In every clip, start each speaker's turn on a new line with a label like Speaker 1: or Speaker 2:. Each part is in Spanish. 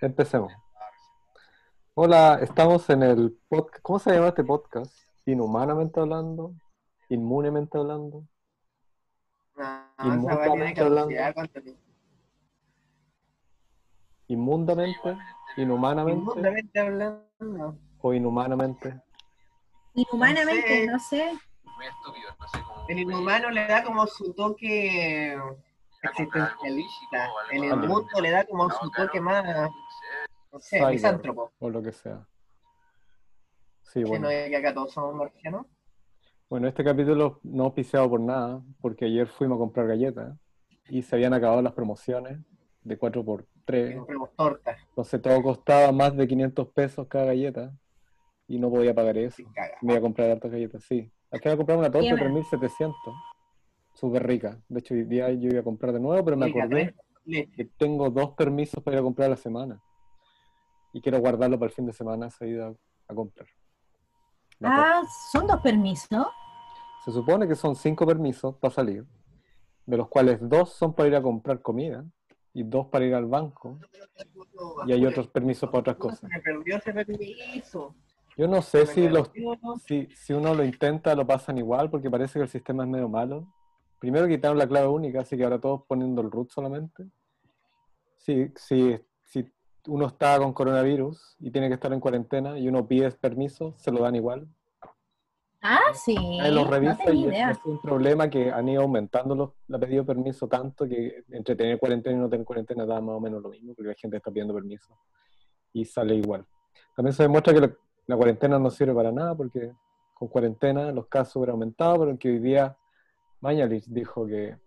Speaker 1: Empecemos. Hola, estamos en el podcast. ¿Cómo se llama este podcast? Inhumanamente hablando, inmunemente hablando,
Speaker 2: No,
Speaker 1: Inmundamente
Speaker 2: esa weá tiene caducidad, ¿cuánto tiempo?
Speaker 1: inmundamente, inhumanamente
Speaker 2: Inmundamente hablando.
Speaker 1: o inhumanamente.
Speaker 3: Inhumanamente, no sé.
Speaker 4: no.
Speaker 2: El inhumano le da como su toque existencialista. El inmundo le da como su toque más, no sé, misántropo.
Speaker 1: o lo que sea. Sí,
Speaker 2: Que
Speaker 1: bueno.
Speaker 2: no es que acá todos somos marcianos.
Speaker 1: Bueno, este capítulo no auspiciado por nada, porque ayer fuimos a comprar galletas y se habían acabado las promociones de 4x3.
Speaker 2: Que compremos tortas.
Speaker 1: Entonces todo costaba más de 500 pesos cada galleta y no podía pagar eso. Me iba a comprar hartas galletas, sí. Acá iba a comprar una torta de
Speaker 3: Qué
Speaker 1: 3.700. Súper rica. De hecho, hoy día yo iba a comprar de nuevo, pero me acordé que tengo dos permisos para ir a comprar a la semana. Y quiero guardarlo para el fin de semana ida a comprar.
Speaker 3: Ah, son dos permisos.
Speaker 1: Se supone que son cinco permisos para salir, de los cuales dos son para ir a comprar comida y dos para ir al banco. Y hay otros permisos para otras cosas.
Speaker 2: Me perdió ese permiso.
Speaker 1: Yo no sé si, los, si, si uno lo intenta lo pasan igual, porque parece que el sistema es medio malo. Primero quitaron la clave única, así que ahora todos poniendo el root solamente. Sí, sí, si uno está con coronavirus y tiene que estar en cuarentena y uno pide permiso, se lo dan igual.
Speaker 3: Ah, sí.
Speaker 1: Nadie los
Speaker 3: no
Speaker 1: revisa
Speaker 3: tenía
Speaker 1: y es,
Speaker 3: idea.
Speaker 1: es un problema que han ido aumentando los, la pedido de permiso tanto que entre tener cuarentena y no tener cuarentena da más o menos lo mismo, porque la gente está pidiendo permiso y sale igual. También se demuestra que la, la cuarentena no sirve para nada, porque con cuarentena los casos hubieran aumentado, pero que hoy día Mañalich dijo que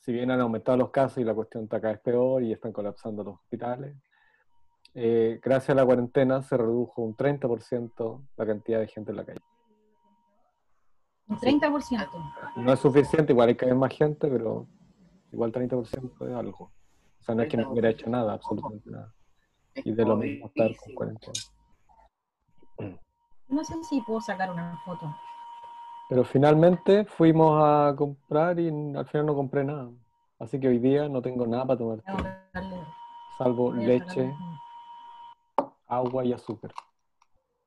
Speaker 1: si bien han aumentado los casos y la cuestión está cada vez peor y están colapsando los hospitales, eh, gracias a la cuarentena se redujo un 30% la cantidad de gente en la calle.
Speaker 3: Un 30%.
Speaker 1: No es suficiente, igual hay que haber más gente, pero igual 30% es algo. O sea, no es que no hubiera hecho nada, absolutamente nada. Y de lo mismo estar con cuarentena.
Speaker 3: No sé si puedo sacar una foto.
Speaker 1: Pero finalmente fuimos a comprar y al final no compré nada. Así que hoy día no tengo nada para tomar, salvo leche, agua y azúcar.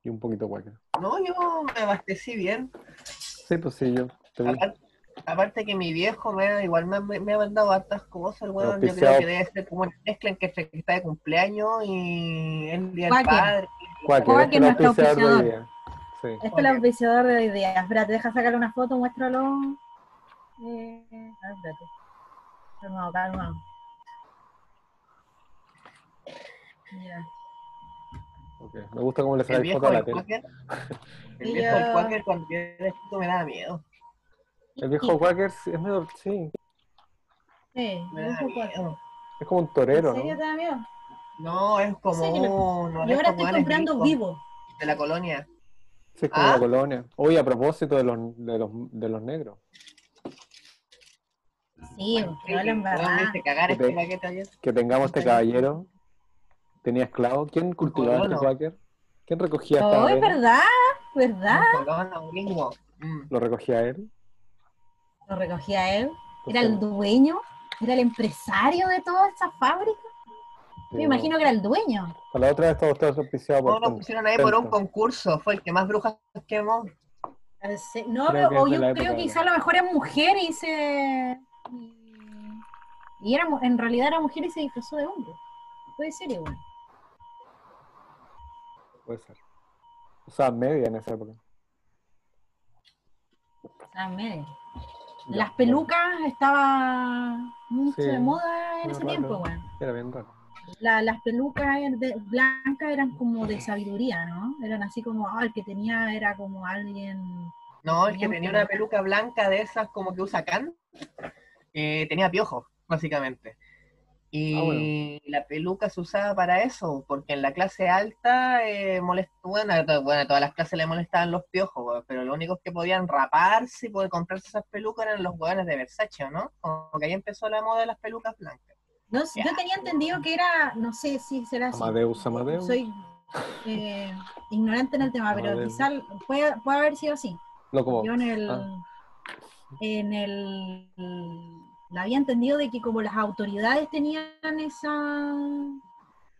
Speaker 1: Y un poquito de.
Speaker 2: No, yo me abastecí bien.
Speaker 1: Sí, pues sí, yo te vi.
Speaker 2: Aparte, aparte que mi viejo me ha, igual me, ha- me ha mandado hartas cosas, el weón. Yo creo que debe ser como una mezcla entre que está de cumpleaños y el día del padre.
Speaker 1: Cuáquer,
Speaker 3: Cuáquer,
Speaker 1: es
Speaker 3: nuestro
Speaker 1: auspiciador Sí.
Speaker 3: Este es el auspiciador de ideas. Espérate, deja sacarle una foto, muéstralo. Eh, a ver, espérate. Calma, calma. Ya.
Speaker 1: Ok, Me gusta cómo le
Speaker 2: El
Speaker 1: sale
Speaker 2: viejo
Speaker 1: foto a la tele.
Speaker 2: El viejo del. Quaker cuando era chico me daba miedo.
Speaker 1: El viejo Quaker sí, es medio, sí,
Speaker 3: Sí,
Speaker 2: Me
Speaker 3: un
Speaker 2: da
Speaker 3: poco.
Speaker 2: miedo.
Speaker 1: es como un torero,
Speaker 3: ¿En serio
Speaker 1: ¿no?
Speaker 3: te da miedo?
Speaker 2: No, es como
Speaker 3: Sí,
Speaker 2: uno de
Speaker 3: Yo ahora estoy comprando vivo.
Speaker 2: de la colonia.
Speaker 1: Sí, es como
Speaker 2: Ah.
Speaker 1: la colonia. Oye, a propósito de los, de los, de los negros.
Speaker 3: Sí, que no
Speaker 2: cagar
Speaker 1: Que
Speaker 2: este
Speaker 1: te-. Que tengamos este caballero. Tenía esclavo. ¿Quién cultivaba este. Quaker? ¿Quién recogía esta
Speaker 3: Oh, es verdad, ¿verdad?
Speaker 2: Un colono gringo. Mm.
Speaker 1: ¿Lo recogía él?
Speaker 3: Lo recogía él. Era el dueño, era el empresario de toda esa fábrica. Me imagino que era el dueño.
Speaker 1: La otra vez todo está auspiciado
Speaker 2: No,
Speaker 1: por...
Speaker 2: lo pusieron ahí por un concurso. Fue el que más brujas quemó.
Speaker 3: No,
Speaker 1: Creo
Speaker 3: o
Speaker 1: de
Speaker 3: yo
Speaker 1: la
Speaker 3: creo que
Speaker 1: de-
Speaker 3: quizá a lo mejor es mujer y se. Y era, en realidad era mujer y se disfrazó de hombre. Puede ser igual.
Speaker 1: Puede ser. O sea, media en esa época.
Speaker 3: Ah, medio.
Speaker 1: Ya,
Speaker 3: Las pelucas estaban mucho
Speaker 1: Sí,
Speaker 3: de moda en ese
Speaker 1: raro.
Speaker 3: tiempo, weón.
Speaker 1: bueno, Era bien raro.
Speaker 3: La- las pelucas de- blancas eran como de sabiduría, ¿no? Eran así como, ah, el que tenía era como alguien.
Speaker 2: No, el que tenía una peluca blanca de esas como que usa Can, eh, tenía piojos, básicamente. Y
Speaker 1: Ah, bueno.
Speaker 2: la peluca se usaba para eso, porque en la clase alta eh, molest- bueno, bueno, todas las clases le molestaban los piojos, pero los únicos que podían raparse y poder comprarse esas pelucas eran los hueones de Versace, ¿no? Como que ahí empezó la moda de las pelucas blancas.
Speaker 3: No, yo tenía entendido que era, no sé si será así.
Speaker 1: Amadeus, Amadeus.
Speaker 3: Soy eh, ignorante en el tema, pero quizás puede, puede haber sido así.
Speaker 1: Loco.
Speaker 3: Yo en el,
Speaker 1: Ah.
Speaker 3: en el, la había entendido de que como las autoridades tenían esa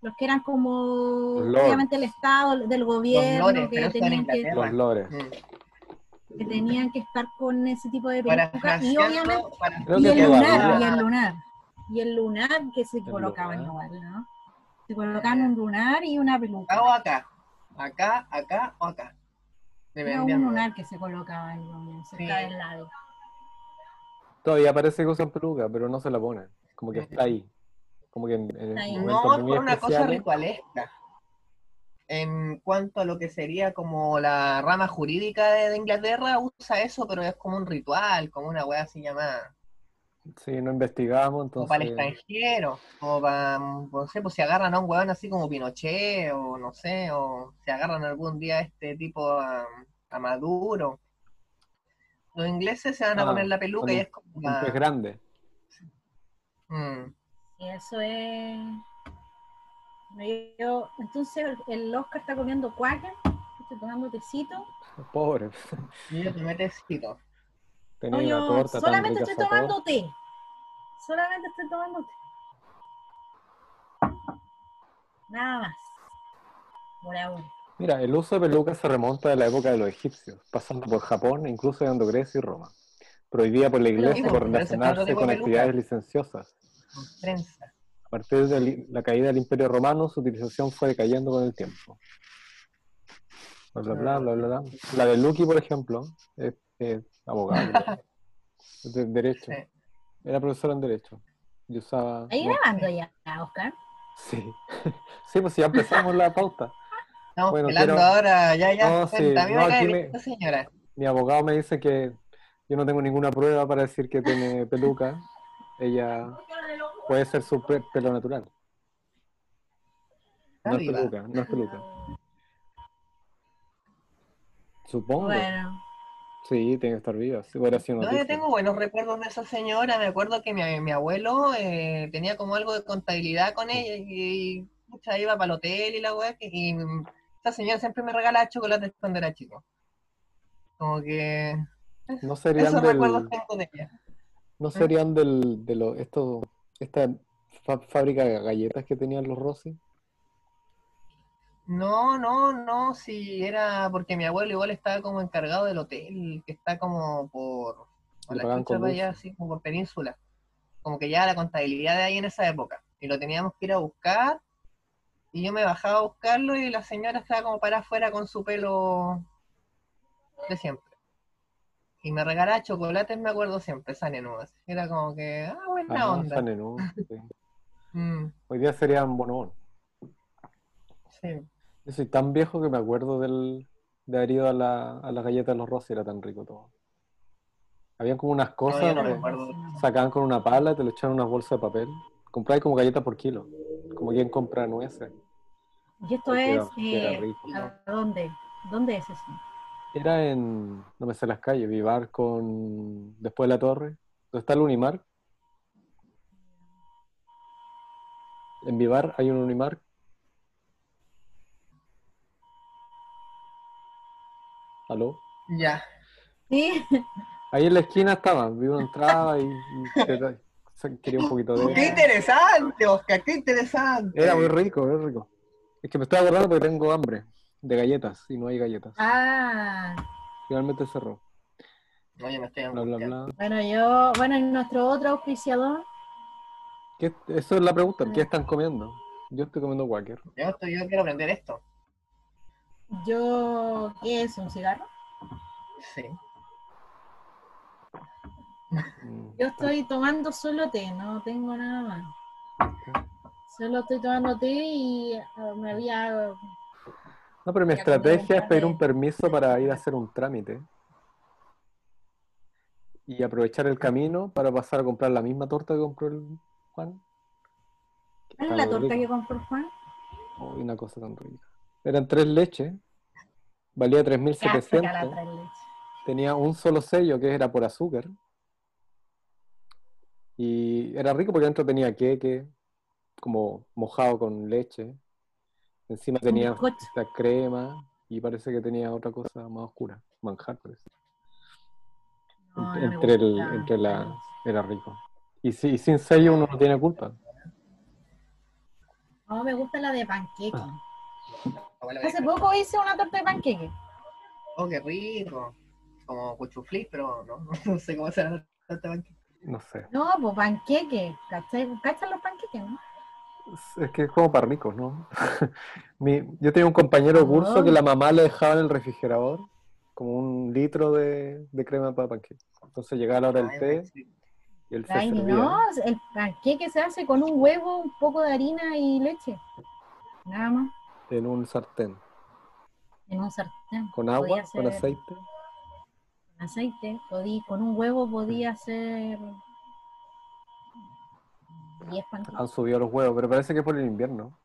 Speaker 3: los que eran como,
Speaker 1: Los
Speaker 3: obviamente, el Estado, del gobierno,
Speaker 2: lores,
Speaker 3: que, tenían que.
Speaker 1: Los lores.
Speaker 2: Mm.
Speaker 3: que tenían que estar con ese tipo de peluca. Y obviamente,
Speaker 2: para-
Speaker 3: y el lunar, y el lunar. Y el lunar que se
Speaker 1: El
Speaker 3: colocaban
Speaker 1: lunar.
Speaker 3: igual, ¿no? Se colocaban un lunar y una peluca.
Speaker 2: acá o acá. Acá, acá o acá.
Speaker 3: Era un lunar que se colocaba en el- cerca
Speaker 2: Sí.
Speaker 3: del labio.
Speaker 1: Todavía parece que usan peluca, pero no se la ponen. Como que está ahí. Como que en, en
Speaker 3: Está ahí.
Speaker 1: momentos
Speaker 2: No, por una cosa ritualesca. En cuanto a lo que sería como la rama jurídica de, de Inglaterra, usa eso, pero es como un ritual, como una weá así llamada.
Speaker 1: Sí, no investigamos,
Speaker 2: Como para el
Speaker 1: entonces.
Speaker 2: extranjero, como para, no sé, pues si agarran a un weón así como Pinochet, o no sé, o si agarran algún día a este tipo a, a Maduro. Los ingleses se van a
Speaker 1: Ah,
Speaker 2: poner la peluca y es como
Speaker 1: pez grande.
Speaker 2: Mm.
Speaker 3: Y eso es. Yo- entonces el Oscar está comiendo cuaca, estoy tomando tecito.
Speaker 1: Pobre.
Speaker 2: Y yo tomé tecito.
Speaker 1: Tenía una torta tan
Speaker 3: solamente estoy tomando té. Solamente estoy tomando té. Nada más. Por ahora.
Speaker 1: Mira, el uso de pelucas se remonta a la época de los egipcios, pasando por Japón e incluso llegando a Grecia y Roma. Prohibida por la iglesia por relacionarse con
Speaker 2: de
Speaker 1: actividades licenciosas. A partir de la caída del Imperio Romano, su utilización fue decayendo con el tiempo. Bla, bla, bla, bla, bla, bla. La de Lucky, por ejemplo, es, es abogado, de Derecho.
Speaker 2: Sí.
Speaker 1: Era profesor en Derecho. Y usaba...
Speaker 3: ¿Ahí
Speaker 1: no,
Speaker 3: grabando ya, Oscar?
Speaker 1: sí. sí, pues ya empezamos la pauta.
Speaker 2: Estamos
Speaker 1: Bueno, quiero-
Speaker 2: ahora, ya, ya.
Speaker 1: No, sí, no, aquí me-
Speaker 2: señora.
Speaker 1: Mi abogado me dice que yo no tengo ninguna prueba para decir que tiene peluca. Ella puede ser su pe- pelo natural. No es peluca, no es peluca. Supongo.
Speaker 3: Bueno,
Speaker 1: Sí, tiene que estar viva. Sido
Speaker 2: No, yo tengo buenos recuerdos de esa señora. Me acuerdo que mi, mi abuelo eh, tenía como algo de contabilidad con ella y, pucha, iba para el hotel y la weá. Y mm, esa señora siempre me regalaba chocolates cuando era chico. Como que
Speaker 1: No serían
Speaker 2: esos
Speaker 1: del,
Speaker 2: recuerdos tengo de ella.
Speaker 1: no serían del, de lo, esto, esta fábrica de galletas que tenían los Rossi.
Speaker 2: No, no, no, si era porque mi abuelo igual estaba como encargado del hotel, que está como por, por la chucha para allá, así como por península. Como que ya la contabilidad de ahí en esa época. Y lo teníamos que ir a buscar. Y yo me bajaba a buscarlo y la señora estaba como para afuera con su pelo de siempre. Y me regalaba chocolates, me acuerdo siempre, esa nenuda. Era como que, ah, buena
Speaker 1: Ah,
Speaker 2: onda.
Speaker 1: San Enú, sí.
Speaker 2: Mm,
Speaker 1: Hoy día serían bonobón.
Speaker 2: sí.
Speaker 1: Yo soy tan viejo que me acuerdo del, de haber ido a la, a las galletas de los Rossi, era tan rico todo. Habían como unas cosas
Speaker 2: no
Speaker 1: sacaban con una pala, te lo echaban en unas bolsas de papel. Comprabas como galletas por kilo, como quien compra nueces.
Speaker 3: y esto
Speaker 1: Porque
Speaker 3: es.
Speaker 1: era- que era
Speaker 3: eh,
Speaker 1: rico, ¿no?
Speaker 3: ¿A dónde? ¿Dónde es eso?
Speaker 1: Era en, no me sé las calles, Vivar con, después de la torre, donde está el Unimar. En Vivar hay un Unimar. ¿Aló?
Speaker 2: Ya.
Speaker 3: Sí,
Speaker 1: Ahí en la esquina estaba, vi una entrada y, quería un poquito de...
Speaker 2: ¡Qué interesante, Oscar! ¡Qué interesante!
Speaker 1: Era muy rico, muy rico. Es que me estoy acordando porque tengo hambre de galletas y no hay galletas.
Speaker 3: ah,
Speaker 1: Finalmente cerró.
Speaker 2: No, yo me estoy
Speaker 1: Bla, bla, bla.
Speaker 3: bueno, yo, bueno, y nuestro otro auspiciador,
Speaker 1: ¿Qué- Eso es la pregunta, ¿qué están comiendo? Yo estoy comiendo Quaker.
Speaker 2: Yo, estoy- yo quiero aprender esto.
Speaker 3: Yo, ¿qué es? ¿Un cigarro?
Speaker 2: Sí.
Speaker 3: Yo estoy tomando solo té, no tengo nada más. Solo estoy tomando té y eh, me había...
Speaker 1: No, pero mi estrategia es pedir un permiso para ir a hacer un trámite y aprovechar el camino para pasar a comprar la misma torta que compró el Juan.
Speaker 3: ¿Cuál es la torta que compró Juan?
Speaker 1: Uy, una cosa tan rica. Eran tres leches, valía
Speaker 3: Cáscara, la
Speaker 1: 3.700,
Speaker 3: tres leches.
Speaker 1: tenía un solo sello que era por azúcar y era rico porque dentro tenía queque, como mojado con leche, encima tenía esta crema y parece que tenía otra cosa más oscura, manjar parece.
Speaker 3: No,
Speaker 1: Ent-
Speaker 3: no me
Speaker 1: entre el- entre la- Era rico. Y, si- y sin sello uno no tiene culpa.
Speaker 3: No, me gusta la de panqueque.
Speaker 2: Abuela,
Speaker 3: Hace poco hice una torta de panqueque.
Speaker 2: Oh, qué rico. Como cuchuflis, pero no, no sé cómo será la torta de panqueque.
Speaker 1: No sé.
Speaker 3: No, pues panqueque. ¿Cachan los panqueques, no?
Speaker 1: Es que es como para ricos, ¿no? Mi- yo tenía un compañero curso que la mamá le dejaba en el refrigerador como un litro de, de crema para panqueque. Entonces llegaba la hora del té y
Speaker 3: Ay, no, el panqueque se hace con un huevo, un poco de harina y leche. Nada más.
Speaker 1: En un sartén.
Speaker 3: En un sartén.
Speaker 1: Con agua, con
Speaker 3: ser
Speaker 1: aceite.
Speaker 3: con aceite. Podí, con un huevo podía hacer 10 panqueques.
Speaker 1: Han subido los huevos, pero parece que por el invierno.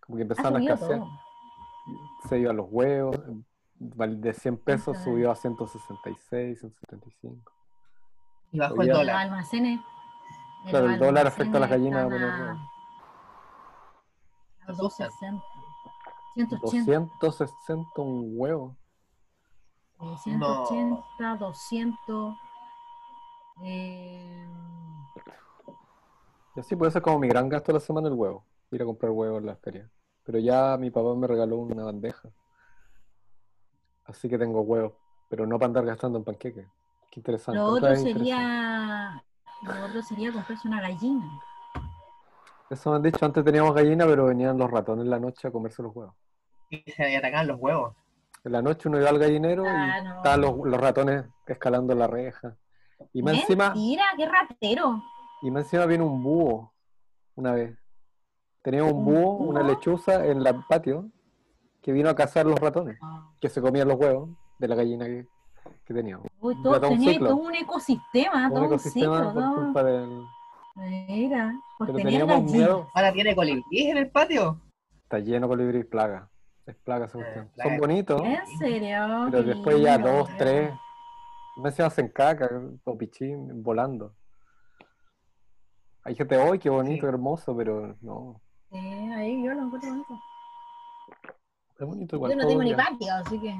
Speaker 1: Como que empezaron a escasear. Se iban los huevos. De 100 pesos
Speaker 3: Ajá.
Speaker 1: subió a 166, 175.
Speaker 2: Y
Speaker 1: Oye,
Speaker 2: el
Speaker 3: Los
Speaker 2: dólar.
Speaker 3: almacenes.
Speaker 1: Claro, el
Speaker 3: los
Speaker 1: dólar afecta a las gallinas a
Speaker 3: están
Speaker 1: poner huevos.
Speaker 3: a
Speaker 2: Se asustan.
Speaker 3: 260. 180.
Speaker 1: 260 un huevo.
Speaker 3: eh, 180, 200. Eh,
Speaker 1: Y así puede ser como mi gran gasto de la semana el huevo. Ir a comprar huevos en la feria. Pero ya mi papá me regaló una bandeja. Así que tengo huevos. Pero no para andar gastando en panqueques. Qué interesante.
Speaker 3: lo otro sería. Lo otro sería comprarse una gallina.
Speaker 1: Eso me han dicho. Antes teníamos gallina, pero venían los ratones en la noche a comerse los huevos.
Speaker 2: Y se atacan los huevos.
Speaker 1: En la noche uno iba al gallinero
Speaker 3: Ah,
Speaker 1: y
Speaker 3: no.
Speaker 1: estaban los, los ratones escalando la reja. Y más encima,
Speaker 3: Mentira, qué ratero.
Speaker 1: y más encima viene un búho una vez. Tenía un
Speaker 3: ¿Un
Speaker 1: búho, una lechuza en el patio que vino a cazar los ratones,
Speaker 3: Ah.
Speaker 1: que se comían los huevos de la gallina que, que teníamos.
Speaker 3: Uy, todo,
Speaker 1: todo un
Speaker 3: tenía
Speaker 1: ciclo.
Speaker 3: todo un ecosistema,
Speaker 1: un
Speaker 3: todo un
Speaker 1: ecosistema
Speaker 3: ciclo.
Speaker 1: por
Speaker 3: todo.
Speaker 1: culpa del...
Speaker 3: Mira, por
Speaker 1: Pero teníamos miedo.
Speaker 2: Ahora tiene colibríes en el patio.
Speaker 1: Está lleno de colibrí y plaga. Es plaga
Speaker 2: Eh,
Speaker 1: cuestión. Son bonitos,
Speaker 3: ¿En serio?
Speaker 1: pero
Speaker 3: Qué
Speaker 1: después ya dos, tres. Más encima hacen caca o pichín volando. Hay gente hoy, qué bonito,
Speaker 2: Sí.
Speaker 1: hermoso, pero no.
Speaker 3: Sí, ahí yo lo encuentro bonito.
Speaker 1: Es bonito igual.
Speaker 3: Yo no tengo ni patio, así que.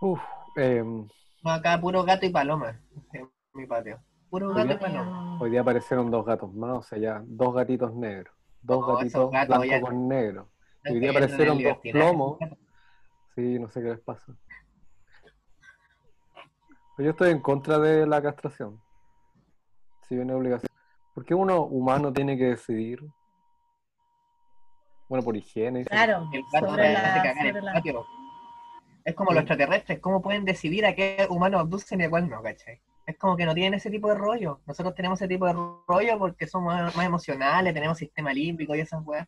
Speaker 1: Uf, em,
Speaker 2: No, acá puro gato y paloma. En mi patio. Puro gato
Speaker 1: hoy día aparecieron dos gatos más, o sea, ya dos gatitos negros. Dos
Speaker 2: No,
Speaker 1: gatitos blancos
Speaker 2: ya-
Speaker 1: con negro.
Speaker 2: No
Speaker 1: Hoy día aparecieron dos plomos. Sí, no sé qué les pasa. Pero yo estoy en contra de la castración. Si viene obligación. ¿Por qué uno humano tiene que decidir? Bueno, por higiene. y
Speaker 3: Claro,
Speaker 2: El gato
Speaker 3: sobre
Speaker 2: te hace
Speaker 3: la,
Speaker 2: cagar en
Speaker 3: sobre
Speaker 2: el
Speaker 3: la-
Speaker 2: patio. Es como los extraterrestres, ¿cómo pueden decidir a qué humano abducen y a cuál no, cachai? Es como que no tienen ese tipo de rollo. Nosotros tenemos ese tipo de rollo porque somos más, más emocionales, tenemos sistema límbico y esas weas.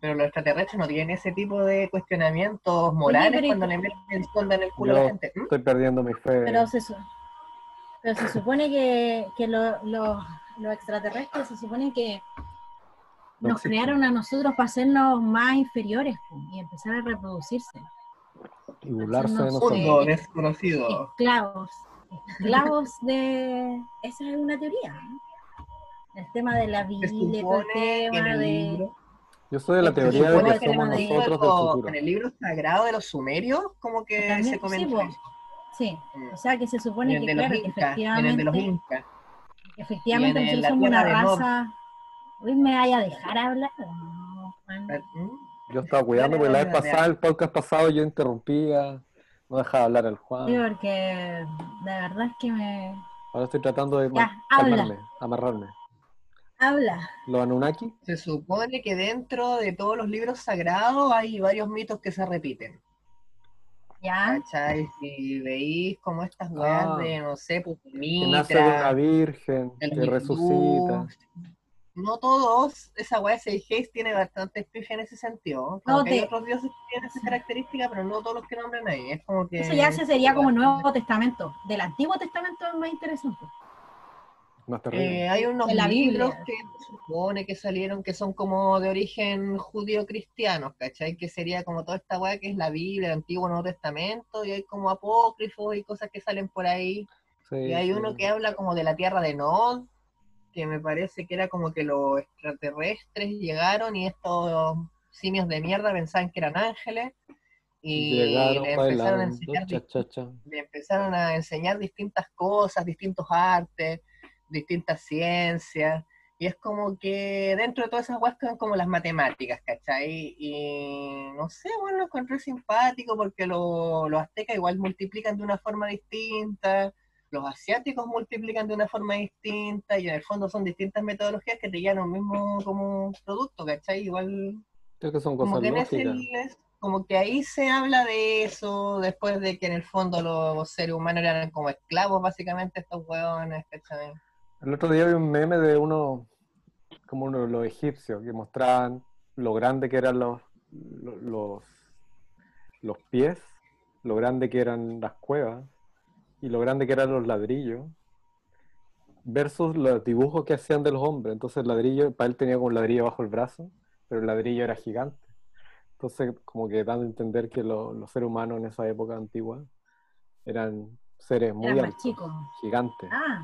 Speaker 2: Pero los extraterrestres no tienen ese tipo de cuestionamientos morales
Speaker 3: pero ¿y
Speaker 2: cuando le meten sonda en el culo a la gente. ¿Mm?
Speaker 1: Estoy perdiendo mi fe.
Speaker 3: Pero se, su- pero se supone que, que lo- lo- los extraterrestres se supone que
Speaker 1: No
Speaker 3: nos
Speaker 1: existen.
Speaker 3: crearon a nosotros para hacernos más inferiores y empezar a reproducirse.
Speaker 1: y burlarse de nosotros.
Speaker 2: Mundo desconocido.
Speaker 3: Esclavos. Esclavos de. Esa es una teoría. El tema de la todo el
Speaker 2: que
Speaker 3: tema
Speaker 2: el
Speaker 3: de.
Speaker 1: Yo soy de la teoría de que
Speaker 3: que
Speaker 1: somos nosotros del futuro.
Speaker 2: en el libro sagrado de los sumerios, como que
Speaker 3: También,
Speaker 2: se
Speaker 3: sí,
Speaker 2: eso.
Speaker 3: Sí,
Speaker 2: Mm.
Speaker 3: o sea que se supone que, claro, que
Speaker 2: incas, y en el de los
Speaker 3: efectivamente,
Speaker 2: incas.
Speaker 3: efectivamente
Speaker 2: y en
Speaker 3: nosotros somos una raza. Hoy me vaya a dejar hablar. No, Juan.
Speaker 2: ¿Mm?
Speaker 1: Yo estaba cuidando porque la vez pasada, el podcast pasado, yo interrumpía, no dejaba hablar al
Speaker 3: Sí,
Speaker 1: Juan.
Speaker 3: porque de verdad es que me.
Speaker 1: Ahora estoy tratando de
Speaker 3: Ya,
Speaker 1: calmarme, amarrarme.
Speaker 3: Habla.
Speaker 1: Los Anunnaki,
Speaker 2: Se supone que dentro de todos los libros sagrados hay varios mitos que se repiten.
Speaker 3: ¿Ya?
Speaker 2: ¿Cachai? Si veis como estas weas
Speaker 1: Ah.
Speaker 2: de, no sé, pues
Speaker 1: que nace de una
Speaker 2: Mitra,
Speaker 1: virgen, que resucita.
Speaker 2: No todos, esa wea de Haze tiene bastante pifia en ese sentido. Como
Speaker 3: No,
Speaker 2: que hay otros dioses que tienen esa característica, pero no todos los que nombran ahí. Es como que.
Speaker 3: Eso ya se sería como Nuevo Testamento. Del Antiguo Testamento es más interesante.
Speaker 1: Más terrible.
Speaker 2: Eh, hay unos
Speaker 3: la
Speaker 2: libros
Speaker 3: Biblia.
Speaker 2: que se supone que salieron que son como de origen judío-cristiano, ¿cachai? Que sería como toda esta weá que es la Biblia, el Antiguo Nuevo Testamento, y hay como apócrifos y cosas que salen por ahí.
Speaker 1: Sí,
Speaker 2: Y hay
Speaker 1: sí.
Speaker 2: uno que habla como de la tierra de Nod, que me parece que era como que los extraterrestres llegaron y estos simios de mierda pensaban que eran ángeles. Y
Speaker 1: Llegaron,
Speaker 2: le empezaron a enseñar
Speaker 1: cha, cha, cha.
Speaker 2: le empezaron a enseñar distintas cosas, distintos artes, distintas ciencias, Y es como que dentro de todas esas weas quedan como las matemáticas, ¿cachai? Y no sé, bueno, lo encontré simpático porque lo- los aztecas igual multiplican de una forma distinta, los asiáticos multiplican de una forma distinta, y en el fondo son distintas metodologías que te llevan a un mismo como producto, ¿cachai? Igual
Speaker 1: Creo que son
Speaker 2: como
Speaker 1: cosas
Speaker 2: que en ese
Speaker 1: lógicas.
Speaker 2: es- como que ahí se habla de eso, después de que en el fondo los seres humanos eran como esclavos, básicamente, estos hueones, ¿cachai?
Speaker 1: El otro día vi un meme de uno, como uno de los egipcios, que mostraban lo grande que eran los, lo- los, los pies, lo grande que eran las cuevas y lo grande que eran los ladrillos, versus los dibujos que hacían de los hombres. Entonces el ladrillo, para él tenía como un ladrillo bajo el brazo, pero el ladrillo era gigante. Entonces, como que dando a entender que lo- los seres humanos en esa época antigua eran seres muy
Speaker 3: Eran
Speaker 1: altos,
Speaker 3: chicos.
Speaker 1: gigantes.
Speaker 3: Ah,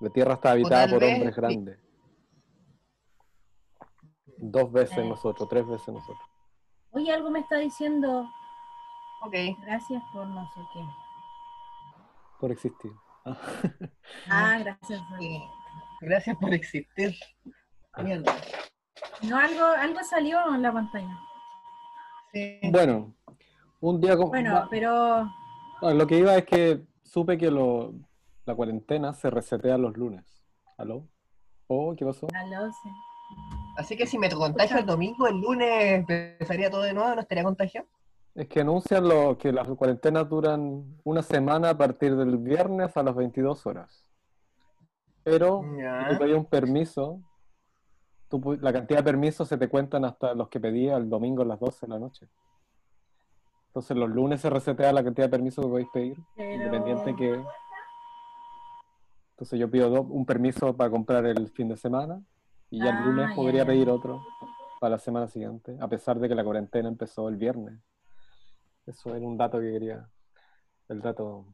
Speaker 1: La Tierra está habitada por
Speaker 2: vez,
Speaker 1: hombres grandes. Dos veces
Speaker 3: Eh.
Speaker 1: nosotros, tres veces nosotros.
Speaker 3: oye, algo me está diciendo,
Speaker 2: Ok.
Speaker 3: gracias por no sé qué.
Speaker 1: Por existir. Ah.
Speaker 3: Ah, gracias.
Speaker 2: Gracias por existir. Mierda.
Speaker 3: No, algo, algo salió en la pantalla.
Speaker 2: Sí.
Speaker 1: Bueno, un día como...
Speaker 3: Bueno, pero
Speaker 1: no, lo que iba es que supe que lo- la cuarentena se resetea los lunes. ¿Aló? ¿Oh, qué pasó?
Speaker 3: aló, sí.
Speaker 2: Así que si me contagio el domingo, el lunes empezaría todo de nuevo, ¿no estaría contagiado?
Speaker 1: Es que anuncian lo, que las cuarentenas duran una semana a partir del viernes a las 22 horas. Pero
Speaker 2: Ya.
Speaker 1: si tú pedías un permiso, tú la cantidad de permisos se te cuentan hasta los que pedías el domingo a las 12 de la noche. Entonces los lunes se resetea la cantidad de permisos que podéis pedir,
Speaker 3: Pero-
Speaker 1: independiente que... Entonces yo pido do- un permiso para comprar el fin de semana y ya el
Speaker 3: Ah,
Speaker 1: lunes podría pedir otro para la semana siguiente, a pesar de que la cuarentena empezó el viernes. Eso era un dato que quería. El dato,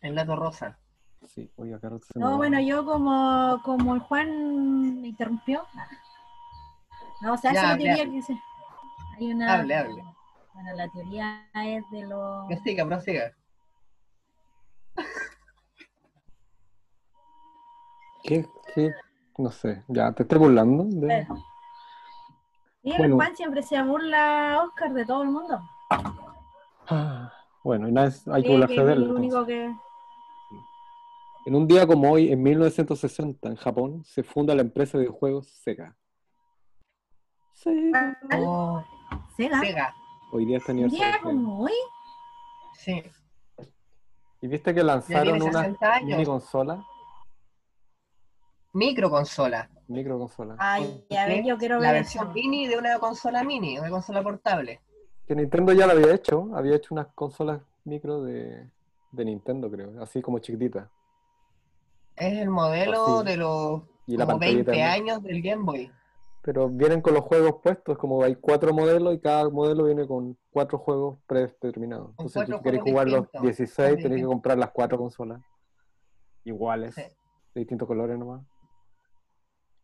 Speaker 2: El dato rosa.
Speaker 1: sí, oiga, Carlos. se me
Speaker 3: No, bueno, yo como, como el Juan me interrumpió. No, o sea,
Speaker 2: Ya,
Speaker 3: esa es la
Speaker 2: hable,
Speaker 3: teoría que se. Hay una.
Speaker 2: Hable, hable.
Speaker 3: Bueno, la teoría es de los.
Speaker 2: Prosiga, prosiga.
Speaker 1: ¿Qué, qué? No sé, ya, te estoy burlando. de-
Speaker 3: Bueno. Sí, el
Speaker 1: Bueno.
Speaker 3: Juan siempre se burla, Oscar, de todo el mundo.
Speaker 1: Ah, Bueno, y nada, es- hay que
Speaker 3: es
Speaker 1: de él. En un día como hoy, en 1960, en Japón, se funda la empresa de videojuegos Sega.
Speaker 2: Oh,
Speaker 3: Sega.
Speaker 2: Sega.
Speaker 1: Hoy día está
Speaker 3: Un día como hoy.
Speaker 2: Sí.
Speaker 1: ¿Y viste que lanzaron una
Speaker 2: 60 años.
Speaker 1: mini consola?
Speaker 2: Microconsola.
Speaker 1: Micro consola.
Speaker 3: Ay, a ver, yo quiero
Speaker 2: La
Speaker 3: ver
Speaker 2: versión
Speaker 3: eso.
Speaker 2: mini de una consola mini, una consola portable.
Speaker 1: Que Nintendo ya la había hecho. Había hecho unas consolas micro de, de Nintendo, creo. Así como chiquititas.
Speaker 2: Es el modelo
Speaker 1: Así.
Speaker 2: de los
Speaker 1: Y la
Speaker 2: como
Speaker 1: pantallita
Speaker 2: 20
Speaker 1: también.
Speaker 2: años del Game Boy.
Speaker 1: Pero vienen con los juegos puestos, como hay cuatro modelos y cada modelo viene con cuatro juegos predeterminados. Entonces, si
Speaker 2: juegos
Speaker 1: jugar los
Speaker 2: distintos,
Speaker 1: 16,
Speaker 2: son
Speaker 1: tenés que comprar las cuatro consolas iguales,
Speaker 2: Sí.
Speaker 1: de distintos colores nomás.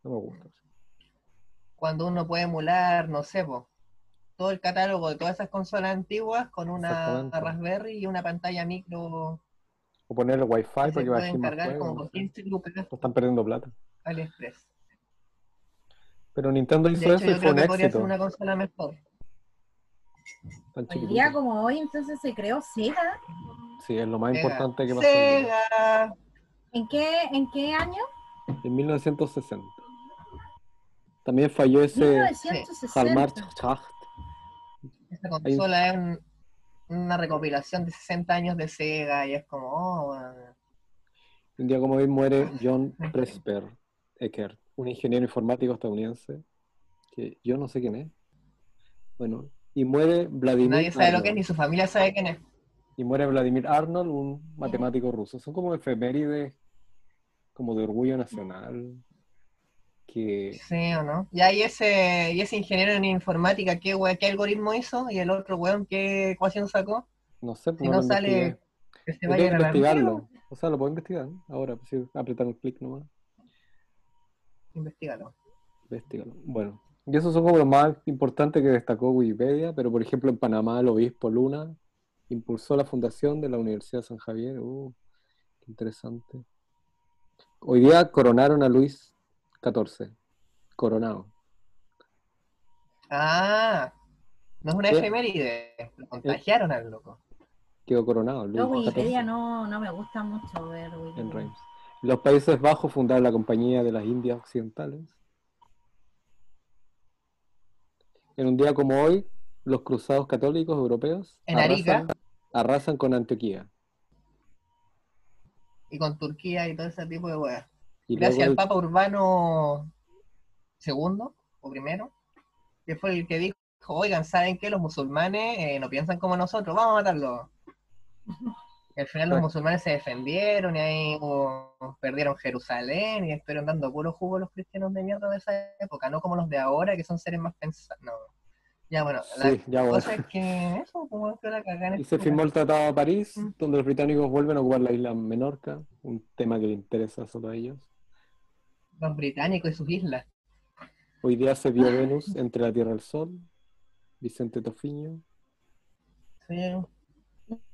Speaker 1: No me gusta.
Speaker 2: Cuando uno puede emular, no sé, po, todo el catálogo de todas esas consolas antiguas con una. Raspberry y una pantalla micro
Speaker 1: O ponerle wifi para
Speaker 2: se
Speaker 1: que
Speaker 2: pueden cargar como
Speaker 1: sé.
Speaker 2: 15 lucas
Speaker 1: están perdiendo plata.
Speaker 2: AliExpress.
Speaker 1: Pero Nintendo
Speaker 2: De
Speaker 1: hizo
Speaker 2: hecho,
Speaker 1: eso y
Speaker 2: yo
Speaker 1: fue
Speaker 2: creo
Speaker 1: un
Speaker 2: que podría
Speaker 1: éxito.
Speaker 2: ser una consola mejor.
Speaker 1: Tan
Speaker 3: Hoy día como hoy, entonces se creó Sega.
Speaker 1: Sí, es lo más
Speaker 2: Sega.
Speaker 1: importante que pasó.
Speaker 2: Sega.
Speaker 3: ¿En qué, en qué año?
Speaker 1: en 1960. También falló ese
Speaker 3: 1960.
Speaker 1: Hallmark
Speaker 2: Esta consola es un- una recopilación de 60 años de Sega y es como, oh, bueno.
Speaker 1: Un día como hoy muere John Presper Eckert, un ingeniero informático estadounidense, que yo no sé quién es. Bueno, y muere Vladimir
Speaker 2: nadie sabe lo que es,
Speaker 1: Arnold.
Speaker 2: ni su familia sabe quién es.
Speaker 1: Y muere Vladimir Arnold, un matemático ruso. Son como efemérides, como de orgullo nacional, que
Speaker 2: Sí o no. Y ahí ese, y ese ingeniero en informática, ¿qué, we- qué algoritmo hizo? Y el otro weón, ¿qué ecuación sacó?
Speaker 1: no sé,
Speaker 2: Si
Speaker 1: no,
Speaker 2: no sale, que se vaya a
Speaker 1: investigarlo. O sea, lo puedo investigar ahora, pues, sí, apretar un clic nomás.
Speaker 2: Investígalo.
Speaker 1: Investígalo. Bueno, y esos son como los más importantes que destacó Wikipedia, pero por ejemplo en Panamá el obispo Luna impulsó la fundación de la Universidad de San Javier. Uh, qué interesante. Hoy día coronaron a Luis XIV. Coronado.
Speaker 2: Ah, no es una
Speaker 1: ¿Qué?
Speaker 2: efeméride. Lo contagiaron al loco.
Speaker 1: Quedó coronado. Luis
Speaker 3: Yo Wikipedia no, no me gusta mucho ver
Speaker 1: en
Speaker 3: Wikipedia.
Speaker 1: Reims. Los Países Bajos fundaron la Compañía de las Indias Occidentales. En un día como hoy, los cruzados católicos europeos
Speaker 2: En Arica.
Speaker 1: arrasan, arrasan con Antioquía.
Speaker 2: Y con Turquía y todo ese tipo de weas.
Speaker 1: Y
Speaker 2: Gracias
Speaker 1: luego
Speaker 2: al Papa Urbano II o primero, que fue el que dijo, oigan, ¿saben qué? Los musulmanes eh, no piensan como nosotros, vamos a matarlos. Y al final los
Speaker 1: Bueno.
Speaker 2: musulmanes se defendieron y ahí perdieron Jerusalén y estuvieron dando puro jugo los cristianos de mierda de esa época, no como los de ahora que son seres más pensados. No. Ya bueno, la
Speaker 1: Sí, ya bueno.
Speaker 2: cosa es que eso, como que la cagada
Speaker 1: Y se
Speaker 2: este
Speaker 1: firmó el Tratado de París,
Speaker 2: Mm.
Speaker 1: donde los británicos vuelven a ocupar la isla Menorca, un tema que le interesa solo a ellos.
Speaker 2: Los británicos y sus islas.
Speaker 1: Hoy día se vio Venus entre la Tierra y el Sol. Vicente Tofiño.
Speaker 2: Sí.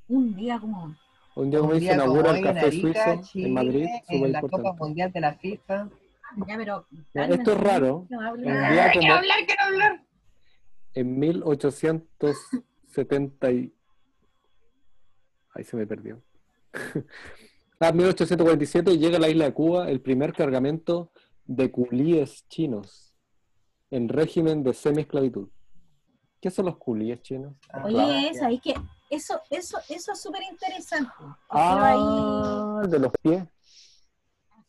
Speaker 3: Un día como
Speaker 1: Hoy día, como
Speaker 2: Un
Speaker 1: dice,
Speaker 2: día como
Speaker 1: inaugura el Café
Speaker 2: Arica,
Speaker 1: Suizo
Speaker 2: Chile,
Speaker 1: en Madrid,
Speaker 2: en la Copa. Mundial de la FIFA.
Speaker 3: Ya, pero.
Speaker 1: Ya, esto es raro.
Speaker 3: No hablo
Speaker 1: Un
Speaker 3: nada.
Speaker 1: día
Speaker 2: ¡Ay, quiero hablar, quiero hablar!
Speaker 1: en 1870 y... Ahí se me perdió. ah, 1847 llega a la isla de Cuba el primer cargamento de culíes chinos en régimen de semi-esclavitud. ¿Qué son los culíes chinos?
Speaker 2: Ah,
Speaker 3: Oye,
Speaker 2: claro.
Speaker 3: ahí que eso, eso, eso es súper interesante. Ahí
Speaker 1: Ah, de los pies.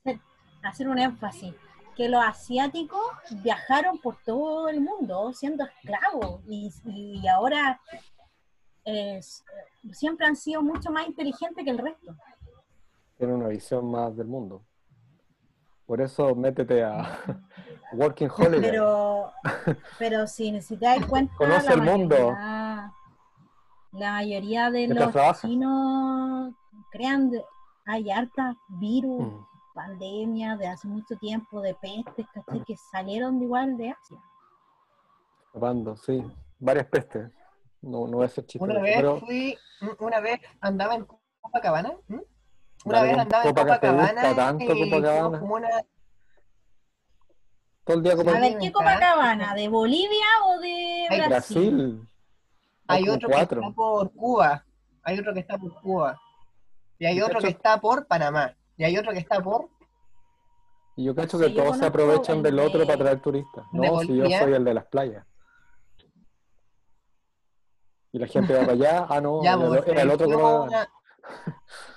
Speaker 3: hacer, hacer un énfasis. Que los asiáticos viajaron por todo el mundo siendo esclavos y, y ahora es- siempre han sido mucho más inteligentes que el resto.
Speaker 1: Tienen una visión más del mundo. Por eso métete a Working Holiday.
Speaker 3: Pero, pero si, si te das cuenta,
Speaker 1: Conoce
Speaker 3: la
Speaker 1: el mundo.
Speaker 3: mayoría- La mayoría de los
Speaker 1: trabaja.
Speaker 3: chinos crean, de- hay hartas virus,
Speaker 1: Mm.
Speaker 3: pandemias de hace mucho tiempo, de pestes, ¿cachai? Que salieron de igual de Asia.
Speaker 1: Escapando, sí. Varias pestes. No, no a hacer chiste.
Speaker 2: Una vez
Speaker 1: pero
Speaker 2: fui, una vez andaba en Copacabana. Una
Speaker 1: Dale,
Speaker 2: vez andaba en
Speaker 1: Copaca- ¿te gusta
Speaker 2: Copacabana
Speaker 1: tanto
Speaker 2: y fuimos
Speaker 1: Copacabana?
Speaker 2: como una...
Speaker 1: todo el día como
Speaker 3: A ver, ¿qué. Copacabana? ¿De Bolivia o de Brasil?
Speaker 1: Brasil.
Speaker 2: Hay otro que está por Cuba. Hay otro que está por Cuba. Y hay otro que está por Panamá. Y hay otro que está por...
Speaker 1: Y yo cacho que todos se aprovechan
Speaker 3: el
Speaker 1: del otro para traer turistas. No, si yo soy el de las playas. Y la gente va para allá. Ah, no,
Speaker 2: Ya,
Speaker 1: era, era el otro que
Speaker 2: una,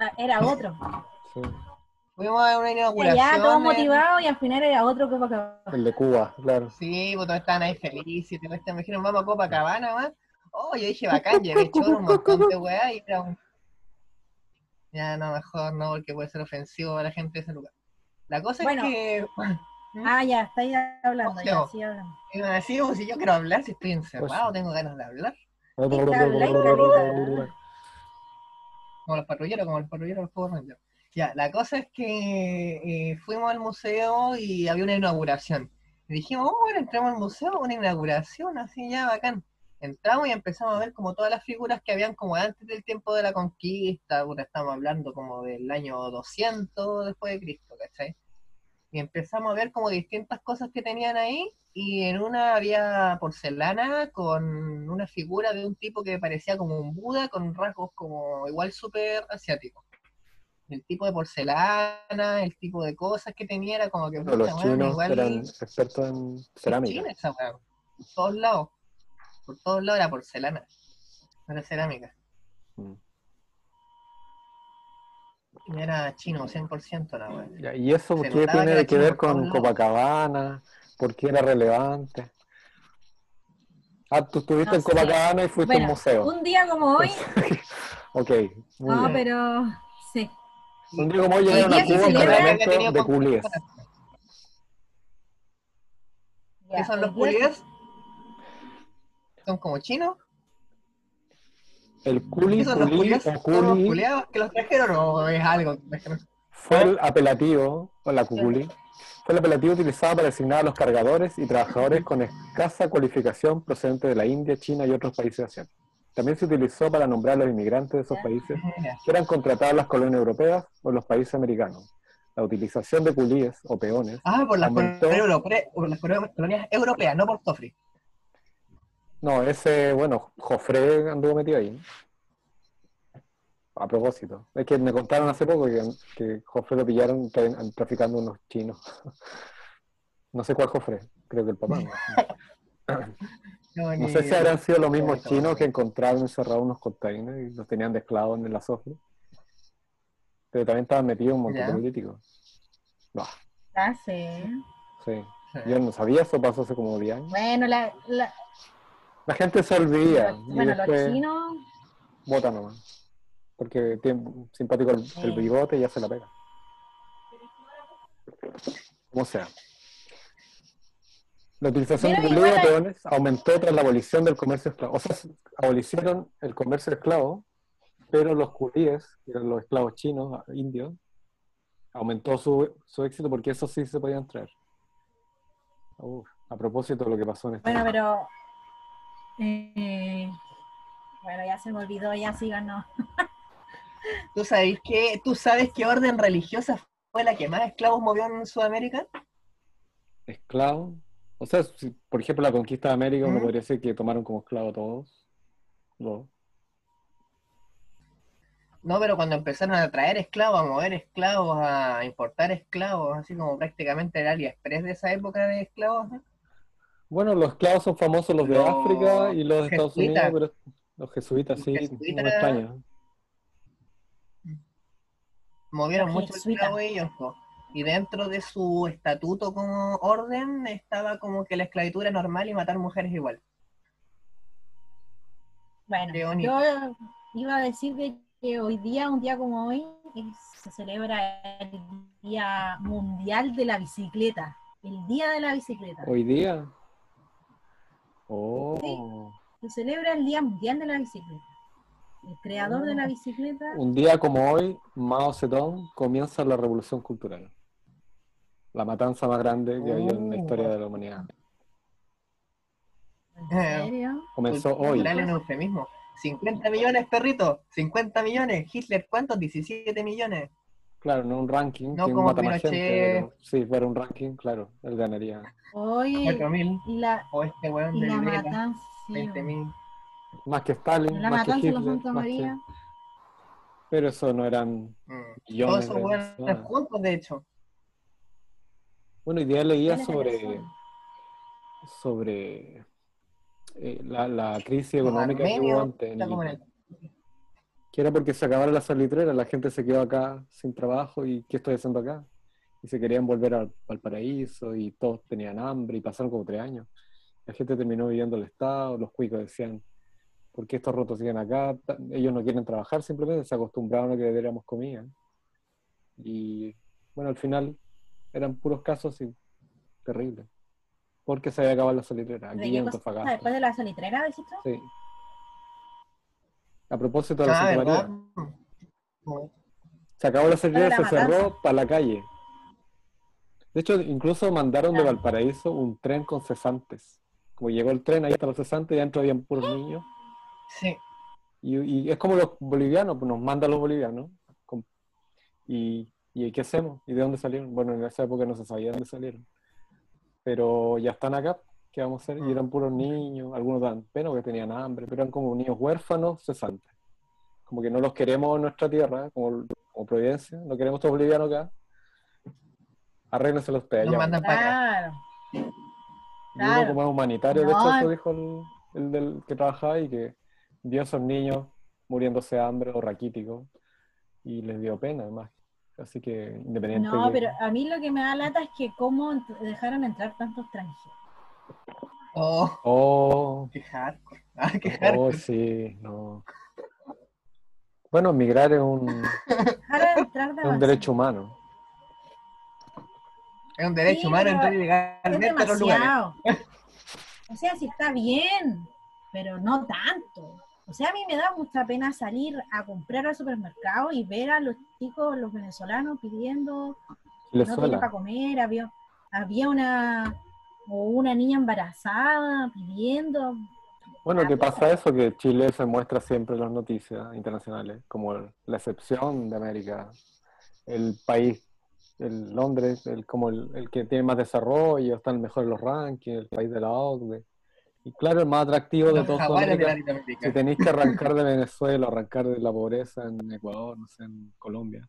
Speaker 3: Ah, era otro.
Speaker 1: Sí,
Speaker 2: fuimos a una
Speaker 3: Ya,
Speaker 2: inauguración.
Speaker 3: todos
Speaker 2: en-
Speaker 3: motivados y al final era otro Copacabana.
Speaker 1: el de Cuba, claro.
Speaker 2: Sí, pues todos estaban ahí felices. y. Me dijeron, vamos a Copacabana, man. Oh, yo dije, bacán, llevé choro, un montón de weá y era un... Ya, no, mejor no, porque puede ser ofensivo a la gente de ese lugar. La cosa
Speaker 3: Bueno.
Speaker 2: es que...
Speaker 3: Ah, ya, estáis hablando, ya, sí hablando.
Speaker 2: Decir, "Oh, si yo quiero hablar, si estoy encerrado,
Speaker 1: Pues-
Speaker 2: tengo ganas de hablar. Como los patrulleros, como los patrulleros los Power Rangers. Ya, la cosa es que eh, fuimos al museo y había una inauguración. Dijimos, oh, bueno, entramos al museo, una inauguración, así ya, bacán. Entramos y empezamos a ver como todas las figuras que habían como antes del tiempo de la conquista, puta, estamos hablando como del año 200 después de Cristo, ¿cachai? Y empezamos a ver como distintas cosas que tenían ahí, y en una había porcelana con una figura de un tipo que parecía como un Buda con rasgos como igual súper asiáticos. El tipo de porcelana, el tipo de cosas que tenía era como que
Speaker 1: Pero los chinos
Speaker 2: igual
Speaker 1: eran expertos en cerámica.
Speaker 2: esa Por todos lados. Por todos lados era porcelana. Era cerámica.
Speaker 1: Mm.
Speaker 2: Y era chino, 100% la weá.
Speaker 1: Ya, ¿Y eso
Speaker 2: Se
Speaker 1: qué
Speaker 2: que
Speaker 1: tiene que ver con. Copacabana? ¿Por qué era relevante? Ah, tú estuviste
Speaker 3: No
Speaker 1: en
Speaker 3: sé.
Speaker 1: Copacabana y fuiste
Speaker 3: Bueno,
Speaker 1: al museo.
Speaker 3: un día como hoy,
Speaker 1: ok, muy
Speaker 3: no,
Speaker 1: bien.
Speaker 3: pero sí.
Speaker 1: Un día como hoy
Speaker 3: día
Speaker 1: a
Speaker 3: se
Speaker 1: Cuba un
Speaker 2: Tenía
Speaker 1: de culíes.
Speaker 2: ¿Qué son los culíes? ¿Son como chinos?
Speaker 1: El culi,
Speaker 2: ¿Qué son los
Speaker 1: culí
Speaker 2: culíes?
Speaker 1: o
Speaker 2: ¿Son los
Speaker 1: culi
Speaker 2: culiados que los trajeron o es algo?
Speaker 1: Fue el apelativo, o la cuculi, fue el apelativo utilizado para designar a los cargadores y trabajadores con escasa cualificación procedentes de la India, China y otros países asiáticos. También se utilizó para nombrar a los inmigrantes de esos países que eran contratados en las colonias europeas o en los países americanos. la utilización de culíes o peones.
Speaker 2: Ah, por las,
Speaker 1: Aumentó.
Speaker 2: por las colonias europeas, no por Toffrey.
Speaker 1: No, ese, bueno, Jofre anduvo metido ahí. A propósito. Es que me contaron hace poco que, que Jofre lo pillaron tra- traficando unos chinos. No sé cuál Jofre, creo que el papá. No, No sé si habrán sido los mismos chinos que encontraron encerrados unos containers y los tenían de esclavos en el azofre. Pero también estaban metidos un montón de políticos. No,
Speaker 3: Ah, sí.
Speaker 1: sí. Yo no sabía, eso pasó hace como 10 años.
Speaker 3: Bueno, la, la-
Speaker 1: La gente se olvida
Speaker 3: bueno, los chinos,
Speaker 1: vota nomás. Porque tiene simpático el, el bigote y ya se la pega. Como sea. La utilización
Speaker 3: Mira,
Speaker 1: de cultivos de peones aumentó tras la abolición del comercio esclavo. O sea, abolicieron el comercio esclavo, pero los culíes, que eran los esclavos chinos, indios, aumentó su, su éxito porque eso sí se podían traer. Uf, a propósito de lo que pasó en este
Speaker 3: bueno, pero eh, bueno, ya se me olvidó, ya síganos.
Speaker 2: ¿Tú sabes qué, ¿Tú sabes qué orden religiosa fue la que más esclavos movió en Sudamérica?
Speaker 1: esclavos. O sea, si, por ejemplo, la conquista de América, uno
Speaker 2: ¿Mm?
Speaker 1: podría decir que tomaron como esclavos a todos. No.
Speaker 2: No, pero cuando empezaron a traer esclavos, a mover esclavos, a importar esclavos, así como prácticamente el AliExpress de esa época de esclavos, ¿no?
Speaker 1: Bueno, los esclavos son famosos los de
Speaker 2: Los
Speaker 1: África y los de Estados. Unidos, pero los jesuitas sí,
Speaker 2: Los jesuitas.
Speaker 1: extraña.
Speaker 2: movieron
Speaker 3: Los
Speaker 2: mucho
Speaker 3: jesuitas.
Speaker 2: esclavo ellos. po. Y dentro de su estatuto como orden estaba como que la esclavitud era normal y matar mujeres igual.
Speaker 3: Bueno, yo iba a decir de que hoy día, un día como hoy, es- se celebra el Día Mundial de la Bicicleta. El Día de la Bicicleta.
Speaker 1: Hoy día. Oh.
Speaker 3: Se celebra el Día Mundial de la Bicicleta. El creador
Speaker 2: Oh.
Speaker 3: de la bicicleta.
Speaker 1: Un día como hoy, Mao Zedong comienza la revolución cultural. La matanza más grande que ha habido en la
Speaker 2: Oh.
Speaker 1: historia de la humanidad.
Speaker 3: ¿En serio?
Speaker 1: Comenzó hoy.
Speaker 2: Cultural en eufemismo. 50 millones, perrito. 50 millones. Hitler, ¿cuántos? 17 millones.
Speaker 1: Claro, no un ranking,
Speaker 2: No como
Speaker 1: mata más gente, pero si fuera un ranking, claro, él ganaría.
Speaker 3: Hoy
Speaker 2: 4.000.
Speaker 3: y la,
Speaker 2: O este weón
Speaker 3: y
Speaker 2: de
Speaker 3: la
Speaker 2: Vela,
Speaker 3: matanza. sí,
Speaker 2: 20.000.
Speaker 1: Más que Stalin,
Speaker 3: la
Speaker 1: más que
Speaker 3: matanza de la
Speaker 1: Hitler,
Speaker 3: Santa
Speaker 1: más que-
Speaker 3: María.
Speaker 1: Pero eso no eran
Speaker 2: Mm. Todos
Speaker 1: millones
Speaker 2: esos
Speaker 1: de
Speaker 2: weones
Speaker 1: personas.
Speaker 2: juntos, de hecho.
Speaker 1: Bueno, hoy día leía sobre, sobre eh, la, la crisis
Speaker 2: Los
Speaker 1: económica que hubo antes en
Speaker 2: el-
Speaker 1: que era porque se acabaron las salitreras, la gente se quedó acá sin trabajo y ¿qué estoy haciendo acá? Y se querían volver al, al paraíso y todos tenían hambre y pasaron como tres años. La gente terminó viviendo el Estado, los cuicos decían, ¿por qué estos rotos siguen acá? Ellos no quieren trabajar, simplemente se acostumbraron a que le diéramos comida. Y bueno, al final eran puros casos y terribles. Porque se había acabado la salitrera,
Speaker 3: ¿De
Speaker 1: aquí en? Antofagasta.
Speaker 3: Después de la salitrera, ¿decís tú?
Speaker 1: Sí. A propósito de la
Speaker 2: Ah,
Speaker 1: Santa. María. Se acabó la
Speaker 3: Para
Speaker 1: se cerró para la calle. De hecho, incluso mandaron de. Valparaíso un tren con cesantes. Como llegó el tren, ahí hasta los cesantes, y adentro habían puros niños.
Speaker 2: Sí.
Speaker 1: Y, y es como los bolivianos, pues nos mandan los bolivianos. Y, ¿Y qué hacemos? ¿Y de dónde salieron? Bueno, en esa época no se sabía dónde salieron. Pero ya están acá. ¿Qué vamos a hacer? Y eran puros niños, algunos dan pena porque tenían hambre, pero eran como niños huérfanos cesantes. Como que no los queremos en nuestra tierra, como, como Providencia, no queremos estos bolivianos acá. Arréglense los ustedes.
Speaker 2: Nos
Speaker 1: allá.
Speaker 2: mandan para acá.
Speaker 3: Claro.
Speaker 1: Y uno
Speaker 3: Claro.
Speaker 1: como es humanitario, de
Speaker 3: No,
Speaker 1: hecho, eso
Speaker 3: es-
Speaker 1: dijo el, el del que trabajaba y que vio a esos niños muriéndose de hambre o raquíticos y les dio pena además. Así que independiente
Speaker 3: No,
Speaker 1: que-
Speaker 3: pero a mí lo que me da lata es que cómo dejaron entrar tantos extranjeros.
Speaker 2: Oh,
Speaker 1: Oh,
Speaker 2: qué hardcore. Ah, qué
Speaker 1: oh,
Speaker 2: hardcore.
Speaker 1: sí, no. Bueno, migrar es un, es un derecho humano.
Speaker 2: Es un derecho
Speaker 3: Sí,
Speaker 2: humano entrar ilegalmente a los lugares.
Speaker 3: O sea, sí está bien, pero no tanto. O sea, a mí me da mucha pena salir a comprar al supermercado y ver a los chicos, los venezolanos, pidiendo, no tienen para comer, había, había una, o una niña embarazada pidiendo.
Speaker 1: Bueno, ¿qué pasa eso? Que Chile se muestra siempre en las noticias internacionales como la excepción de América, el país el Londres, el, como el, el que tiene más desarrollo, está el mejor en los rankings, el país de la OCDE. Y claro, el más atractivo de todos si tenéis que arrancar de Venezuela, arrancar de la pobreza en Ecuador, no sé, en Colombia,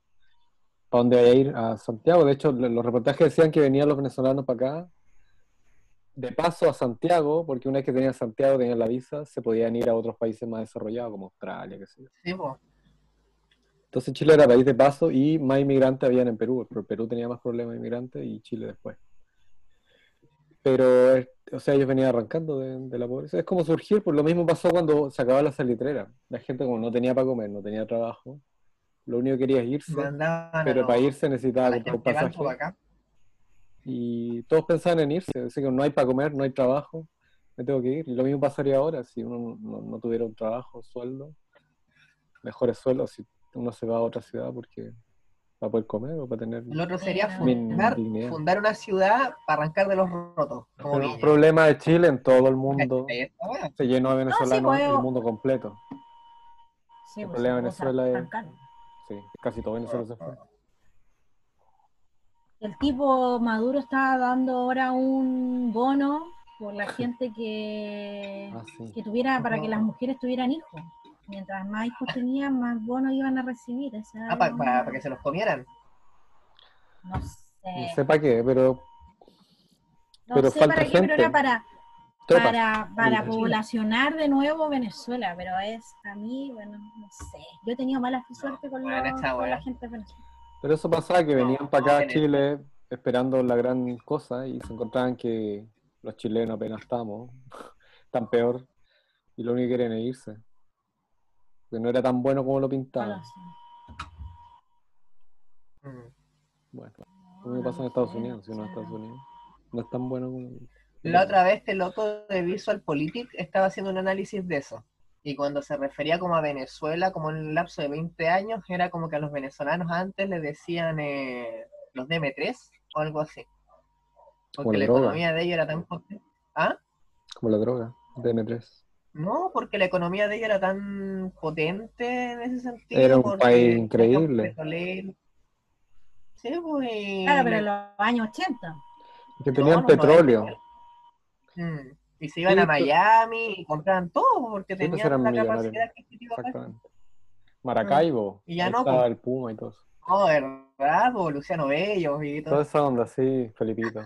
Speaker 1: ¿para dónde vaya a ir? A Santiago. De hecho, lo- los reportajes decían que venían los venezolanos para acá, de paso a Santiago, porque una vez que tenían Santiago, tenían la visa, se podían ir a otros países más desarrollados, como Australia, qué sé yo.
Speaker 2: Sí, po.
Speaker 1: Entonces Chile era país de paso y más inmigrantes habían en Perú, pero Perú tenía más problemas de inmigrantes y Chile después. Pero, o sea, ellos venían arrancando de, de la pobreza. Es como surgir, pues lo mismo pasó cuando se acababa la salitrera. La gente como no tenía para comer, no tenía trabajo, lo único que quería es irse, pero para irse necesitaba comprar un pasaje. Y todos pensaban en irse, decían que no hay para comer, no hay trabajo, me tengo que ir. Y lo mismo pasaría ahora, si uno no, no tuviera un trabajo, sueldo, mejores sueldos, si uno se va a otra ciudad porque va a poder comer o para tener...
Speaker 2: El otro sería fundar, fundar una ciudad para arrancar de los rotos. Como
Speaker 1: un problema de Chile en todo el mundo, se llenó de venezolanos
Speaker 3: pues,
Speaker 1: el mundo completo.
Speaker 3: Sí,
Speaker 1: El
Speaker 3: pues,
Speaker 1: problema de Venezuela es-
Speaker 3: arrancaron.
Speaker 1: Sí, casi todo Venezuela se fue.
Speaker 3: El tipo Maduro está dando ahora un bono por la gente que,
Speaker 1: Ah, sí.
Speaker 3: que tuviera, para que las mujeres tuvieran hijos. Mientras más hijos tenían, más bonos iban a recibir. Esa
Speaker 2: Ah, pa- para, para que se los comieran.
Speaker 3: No sé.
Speaker 1: No sé para qué, pero
Speaker 3: No
Speaker 1: pero
Speaker 3: sé
Speaker 1: falta
Speaker 3: para qué, pero era para, para, para poblacionar de nuevo Venezuela, pero es a mí, bueno, no sé. Yo he tenido mala suerte con,
Speaker 2: Bueno,
Speaker 3: los-
Speaker 2: esa
Speaker 3: con la gente de Venezuela.
Speaker 1: Pero eso pasaba que
Speaker 2: No,
Speaker 1: venían para acá a. Chile esperando la gran cosa y se encontraban que los chilenos apenas estamos, tan peor, y lo único que querían es irse. Que no era tan bueno como lo pintaban.
Speaker 3: sé.
Speaker 2: Mm.
Speaker 1: Bueno, lo mismo pasa en Estados Unidos, si no en. Estados Unidos. No es tan bueno como...
Speaker 2: La otra vez este loco de Visual Politic estaba haciendo un análisis de eso. Y cuando se refería como a Venezuela, como en un lapso de 20 años, era como que a los venezolanos antes les decían eh, los DM3 o algo así.
Speaker 1: Como
Speaker 2: Porque
Speaker 1: la
Speaker 2: economía de ellos era tan potente. ¿Ah?
Speaker 1: Como la droga, DM3.
Speaker 2: No, porque la economía de ellos era tan potente en ese sentido.
Speaker 1: Era un país increíble.
Speaker 2: Sí, pues.
Speaker 3: Claro, pero en los años 80.
Speaker 1: Que tenían
Speaker 2: no,
Speaker 1: petróleo.
Speaker 2: Mm, Y se iban
Speaker 1: Sí,
Speaker 2: a Miami y compraban todo porque
Speaker 1: Sí, pues
Speaker 2: tenían la capacidad acá.
Speaker 1: Exactamente. Maracaibo.
Speaker 2: Y ya no,
Speaker 1: estaba
Speaker 2: pues.
Speaker 1: el Puma y todo eso.
Speaker 2: No, ¿verdad? Pues, Luciano Bello y todo.
Speaker 1: Toda esa onda, sí, Felipito.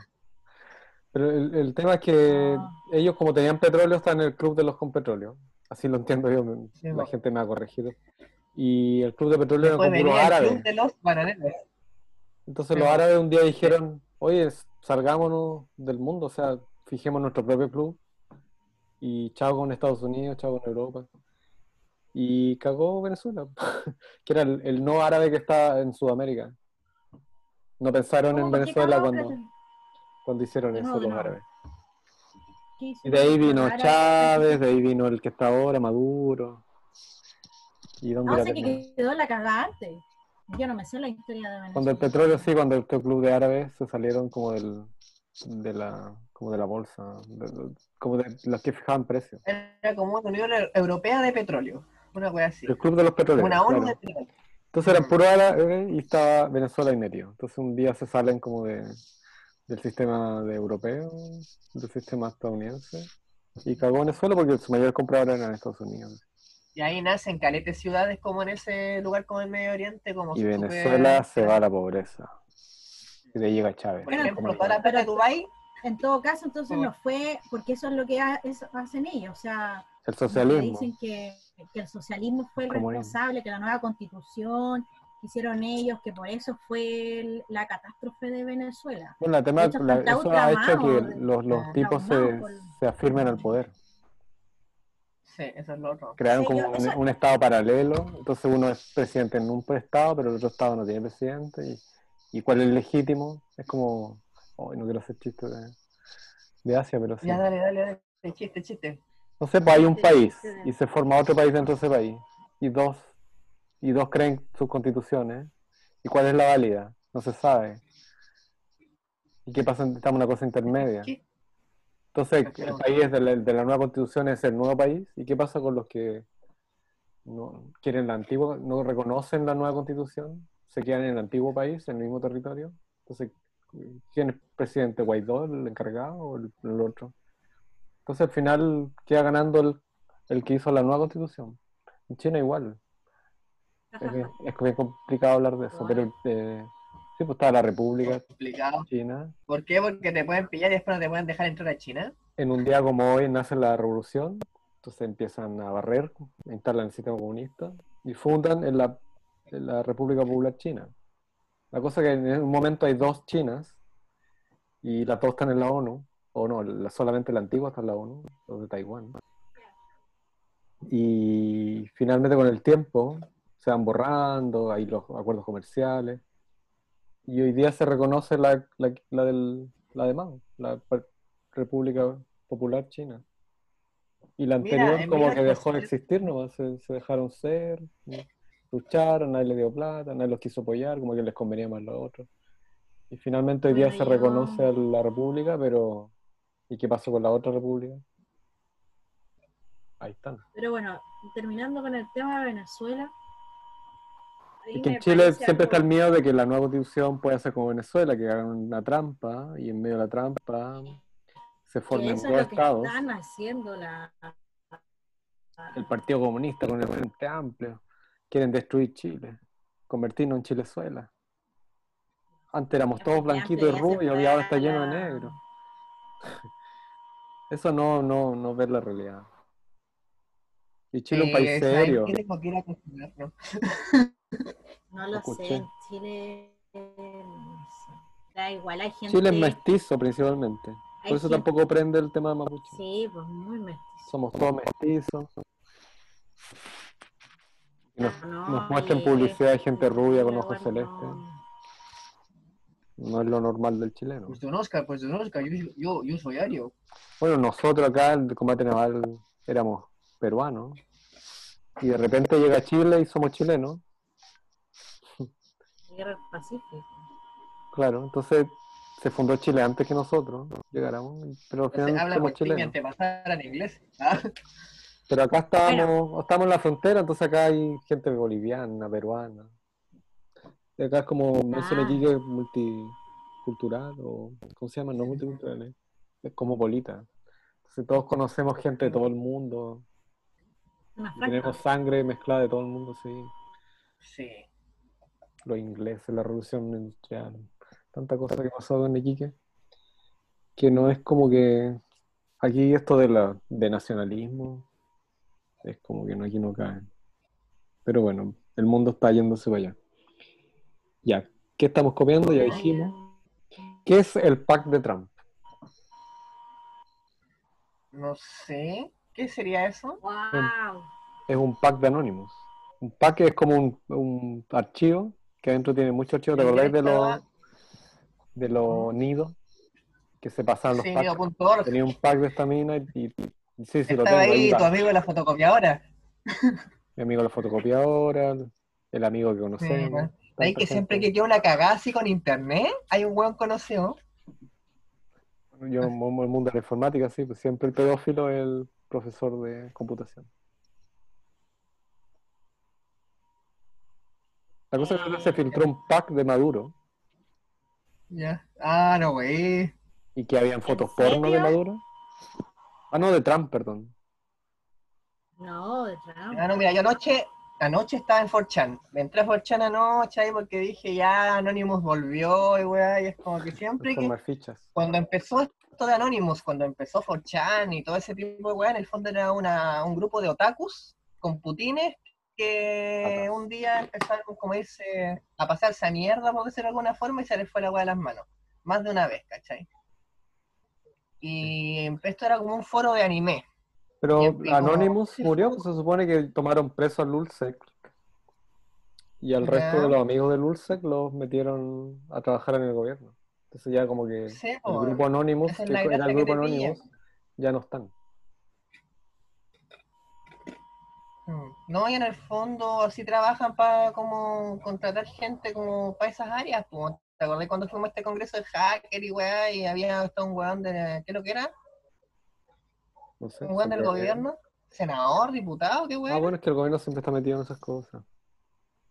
Speaker 1: Pero el, el tema es que
Speaker 3: Ah.
Speaker 1: ellos, como tenían petróleo, están en el club de los con petróleo. Así lo entiendo yo,
Speaker 2: Sí,
Speaker 1: la gente me ha corregido. Y el club de petróleo era con puros árabes.
Speaker 2: club de los bananeros.
Speaker 1: Entonces los árabes un día dijeron, oye, salgámonos del mundo, o sea, fijemos nuestro propio club. Y chao con Estados Unidos, chao con Europa. Y cagó Venezuela, que era el, el no árabe que está en Sudamérica. No pensaron en
Speaker 3: ¿Cómo? ¿Por qué
Speaker 1: Venezuela cuando, cuando hicieron
Speaker 3: De
Speaker 1: eso los
Speaker 3: nuevo.
Speaker 1: árabes. Y de ahí vino
Speaker 3: Ahora-
Speaker 1: Chávez, de ahí vino el que está ahora, Maduro. ¿Y dónde
Speaker 3: No
Speaker 1: irá a
Speaker 3: sé que quedó la cagada antes. Yo no me sé la historia de Venezuela.
Speaker 1: Cuando el petróleo, sí, cuando el club de árabes se salieron como del, de la, como de la bolsa, de- como de los que fijaban precios.
Speaker 2: Era como una Unión Europea de Petróleo. Una wea así.
Speaker 1: El club de los petroleros.
Speaker 2: Una ONU
Speaker 1: claro.
Speaker 2: de petróleo.
Speaker 1: Entonces eran puro árabes y estaba Venezuela y medio. Entonces un día se salen como de, del sistema de europeo, del sistema estadounidense, y cagó Venezuela porque su mayor comprador era en Estados Unidos.
Speaker 2: Y ahí nacen caletes ciudades como en ese lugar como el Medio Oriente. Como
Speaker 1: Y Venezuela se va a la pobreza. Y de ahí llega Chávez.
Speaker 2: Por
Speaker 3: Bueno,
Speaker 2: ejemplo, plata de Dubái.
Speaker 3: En todo caso, entonces no fue, porque eso es lo que ha- eso hacen ellos. O sea,
Speaker 1: El
Speaker 3: que
Speaker 1: socialismo.
Speaker 3: dicen que, que el socialismo fue el
Speaker 1: Comunismo.
Speaker 3: responsable, que la nueva constitución que hicieron ellos, que por eso fue el- la catástrofe de Venezuela.
Speaker 1: Bueno, el tema,
Speaker 3: hecho,
Speaker 1: la- eso ha hecho que los, los tipos se,
Speaker 3: traumados por-
Speaker 1: se afirmen al poder.
Speaker 2: Sí, eso es lo otro.
Speaker 1: Crearon
Speaker 3: Sí,
Speaker 1: como
Speaker 3: yo-
Speaker 1: un,
Speaker 3: eso-
Speaker 1: un estado paralelo, entonces uno es presidente en un estado, pero el otro estado no tiene presidente. ¿Y, y cuál es legítimo? Es como, hoy no quiero hacer chistes de, de Asia, pero sí.
Speaker 2: Ya, dale, dale, dale. Chiste, chiste.
Speaker 1: No sé, pues hay un país y se forma otro país dentro de ese país y dos y dos creen sus constituciones. ¿Y cuál es la válida? No se sabe. ¿Y qué pasa? Estamos en una cosa intermedia. Entonces, el país de la, de la nueva constitución es el nuevo país. ¿Y qué pasa con los que no quieren la antigua, no reconocen la nueva constitución? ¿Se quedan en el antiguo país, en el mismo territorio? Entonces, ¿quién es presidente? ¿Guaidó, el encargado o el, el otro? Entonces al final queda ganando el, el que hizo la nueva constitución. En China igual. Es, bien- es bien complicado hablar de eso, pero eh, sí, pues estaba la República
Speaker 2: Complicado.
Speaker 1: China.
Speaker 2: ¿Por qué? Porque te pueden pillar y después no te pueden dejar entrar a China.
Speaker 1: En un día como hoy nace la revolución, entonces empiezan a barrer, instalan el sistema comunista y fundan en la, la República Popular China. La cosa es que en un momento hay dos Chinas y las dos están en la ONU, o no, la- solamente la antigua está en la ONU, los de Taiwán. Y finalmente con el tiempo se van borrando, hay los acuerdos comerciales, y hoy día se reconoce la, la, la del, la de Mao, la República Popular China. Y la anterior como que dejó de
Speaker 2: 1800
Speaker 1: existir, nomás se, se dejaron ser, lucharon, nadie le dio plata, nadie los quiso apoyar, como que les convenía más lo otro. Y finalmente hoy día
Speaker 3: Bueno,
Speaker 1: se reconoce a la república, pero ¿y qué pasó con la otra república? Ahí están.
Speaker 3: Pero bueno, terminando con el tema de Venezuela.
Speaker 1: Y que en Chile siempre está el miedo de que la nueva constitución pueda ser como Venezuela, que hagan una trampa y en medio de la trampa se formen
Speaker 3: es
Speaker 1: dos estados.
Speaker 3: están haciendo la,
Speaker 1: El Partido Comunista con el Frente Amplio quieren destruir Chile, convertirnos en Chilezuela. Antes éramos todos blanquitos y rubios y ahora está lleno de negro. Eso no, no, no ver la realidad. Y Chile es un país
Speaker 2: Eh, ¿saben
Speaker 1: serio.
Speaker 2: ¿no?
Speaker 3: Lo
Speaker 1: Escuché.
Speaker 3: sé, Chile no sé. Da igual, hay gente.
Speaker 1: Chile es mestizo principalmente.
Speaker 3: hay
Speaker 1: Por eso
Speaker 3: gente-
Speaker 1: tampoco prende el tema de Mapuche.
Speaker 3: Sí, pues muy mestizo.
Speaker 1: Somos todos mestizos. Nos,
Speaker 3: No,
Speaker 1: nos muestran publicidad de gente rubia con ojos
Speaker 3: bueno,
Speaker 1: celestes.
Speaker 3: no.
Speaker 1: No es lo normal del chileno.
Speaker 2: Pues don Oscar, pues don Oscar, yo, yo, yo soy Ario.
Speaker 1: Bueno, nosotros acá en el combate naval éramos peruanos. Y de repente llega Chile y somos chilenos.
Speaker 3: Guerra del Pacífico.
Speaker 1: Claro, entonces se fundó Chile antes que nosotros llegáramos. Pero al final
Speaker 2: habla
Speaker 1: somos chilenos.
Speaker 2: antepasada en inglés. Ah,
Speaker 1: Pero acá estábamos, estamos en la frontera, entonces acá hay gente boliviana, peruana. Y acá es como, no se me
Speaker 3: Ah.
Speaker 1: multicultural, o ¿cómo se llama? No multicultural, ¿eh? es cosmopolita. Entonces todos conocemos gente de todo el mundo, tenemos sangre mezclada de todo el mundo, sí.
Speaker 2: sí.
Speaker 1: Los ingleses, la revolución industrial, tanta cosa que pasó en Iquique, que no es como que aquí esto de la de nacionalismo es como que no aquí no cae. Pero bueno, el mundo está yéndose para allá. Ya, ¿qué estamos comiendo? Ya dijimos. ¿Qué es el pack de Trump?
Speaker 2: No sé. ¿Qué sería eso?
Speaker 3: Wow.
Speaker 1: Es un pack de Anonymous. Un pack es como un, un archivo que adentro tiene muchos archivos. ¿Te acordáis de los de los nidos que se pasaban los
Speaker 2: Sí,
Speaker 1: packs? Tenía un pack de esta mina y, y- y sí, sí, lo
Speaker 2: Estaba
Speaker 1: tengo. ahí
Speaker 2: ahí tu amigo de la fotocopiadora.
Speaker 1: Mi amigo la fotocopiadora, el amigo que conocemos.
Speaker 2: Ahí
Speaker 1: tanta
Speaker 2: que siempre que queda una cagada así con internet, hay un weón conocido.
Speaker 1: Yo en el mundo de la informática, sí, pues siempre el pedófilo es el profesor de computación. La cosa es que se filtró un pack de Maduro
Speaker 2: Ya. Ah, no, güey.
Speaker 1: y que habían fotos porno de? Maduro. Ah, no, de Trump, perdón.
Speaker 3: No, de Trump.
Speaker 2: Ah, no, mira, yo anoche, anoche estaba en 4chan. Me entré a 4chan anoche ahí porque dije, ya, Anonymous volvió y weá, y es como que siempre que
Speaker 1: Formar fichas.
Speaker 2: cuando empezó esto de Anonymous, cuando empezó 4chan y todo ese tipo de weá, en el fondo era una, un grupo de otakus con putines que un día empezaron como irse a pasarse a mierda, por decirlo de alguna forma, y se les fue la weá de las manos. Más de una vez, ¿cachai? Y esto era como un foro de anime.
Speaker 1: Pero Anonymous murió, pues se supone que tomaron preso a Lulzek y al resto de los amigos de Lulzek los metieron a trabajar en el gobierno. Entonces ya como que
Speaker 2: Sí,
Speaker 1: el
Speaker 2: po,
Speaker 1: grupo Anonymous,
Speaker 2: es
Speaker 1: que era el grupo. Anonymous, ya no están.
Speaker 2: No, y en el fondo así trabajan para como contratar gente como para esas áreas. pues. ¿Te acordás cuando fuimos a este congreso de hacker y weá y había hasta un weón de, ¿qué lo que era?
Speaker 1: No sé.
Speaker 2: Un weón del
Speaker 1: secretario.
Speaker 2: gobierno, senador, diputado, qué
Speaker 1: Ah,
Speaker 2: weá.
Speaker 1: bueno, es que el gobierno siempre está metido en esas cosas.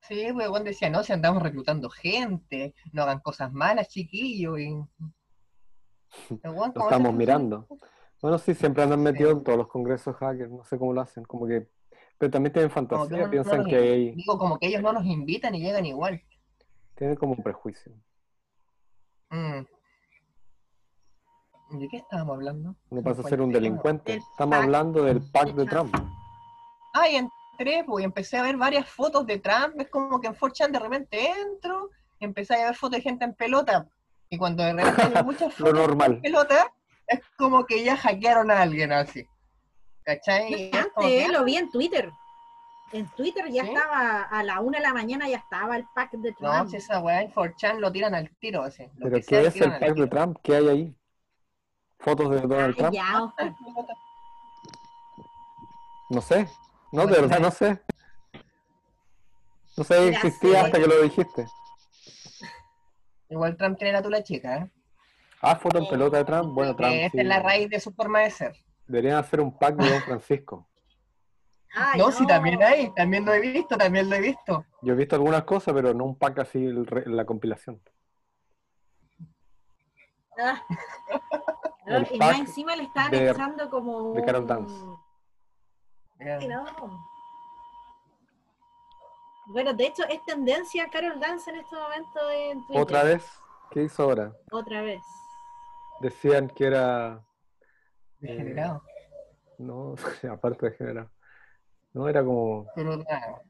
Speaker 2: Sí, pues Juan decía, no, si andamos reclutando gente, no hagan cosas malas, chiquillos. Y... Weón
Speaker 1: Lo estamos mirando. Bueno, sí, siempre andan metidos en todos los congresos hackers, no sé cómo lo hacen, como que... Pero también tienen
Speaker 2: que
Speaker 1: fantasía,
Speaker 2: no
Speaker 1: piensan que.
Speaker 2: Digo, como que ellos no nos invitan y llegan igual.
Speaker 1: Tienen como un prejuicio.
Speaker 2: Mm. ¿De qué estábamos hablando? Se
Speaker 1: pasa a ser un delincuente.
Speaker 3: Del
Speaker 1: Estamos hablando del pack de
Speaker 3: Trump.
Speaker 1: Trump.
Speaker 2: Ah, y entré, pues, y empecé a ver varias fotos de Trump. Es como que en 4chan de repente entro, y empecé a ver fotos de gente en pelota. Y cuando de repente veo muchas
Speaker 1: Lo
Speaker 2: fotos
Speaker 1: normal.
Speaker 2: en pelota, es como que ya hackearon a alguien así. ¿Cachai?
Speaker 3: Antes
Speaker 2: que,
Speaker 3: lo vi en Twitter. En Twitter ya
Speaker 2: ¿Sí?
Speaker 3: estaba, a la una de la mañana ya estaba el pack de
Speaker 2: No,
Speaker 3: Trump.
Speaker 2: si esa weá en 4chan lo tiran al tiro. Lo
Speaker 1: ¿Pero
Speaker 2: que
Speaker 1: qué es el pack de. Trump? ¿Qué hay ahí? ¿Fotos de Donald Trump?
Speaker 3: ya.
Speaker 1: No sé. No, de verdad
Speaker 2: no.
Speaker 1: no sé. No sé que existía
Speaker 3: sí.
Speaker 1: hasta que lo dijiste.
Speaker 2: Igual Trump tiene la tula chica, ¿eh?
Speaker 1: Ah, foto en pelota de Trump. Bueno, Trump
Speaker 2: esta
Speaker 1: sí.
Speaker 2: es la raíz de su forma de ser.
Speaker 1: Deberían hacer un pack de Don Francisco.
Speaker 3: Ay,
Speaker 2: no, si también hay, también lo he visto, también lo he visto.
Speaker 1: Yo he visto algunas cosas, pero no un pack así, el la compilación.
Speaker 3: Ah.
Speaker 1: El
Speaker 3: y más encima le están
Speaker 1: de-
Speaker 3: echando como
Speaker 1: de Carol
Speaker 3: un-
Speaker 1: Dance.
Speaker 3: Ay, no. Bueno, de hecho es tendencia Carol Dance en este momento en Twitter.
Speaker 1: Otra vez, ¿qué hizo ahora?
Speaker 3: Otra vez.
Speaker 1: Decían que era.
Speaker 2: Degenerado.
Speaker 1: No, aparte de general. No, era como.
Speaker 2: Pero nada,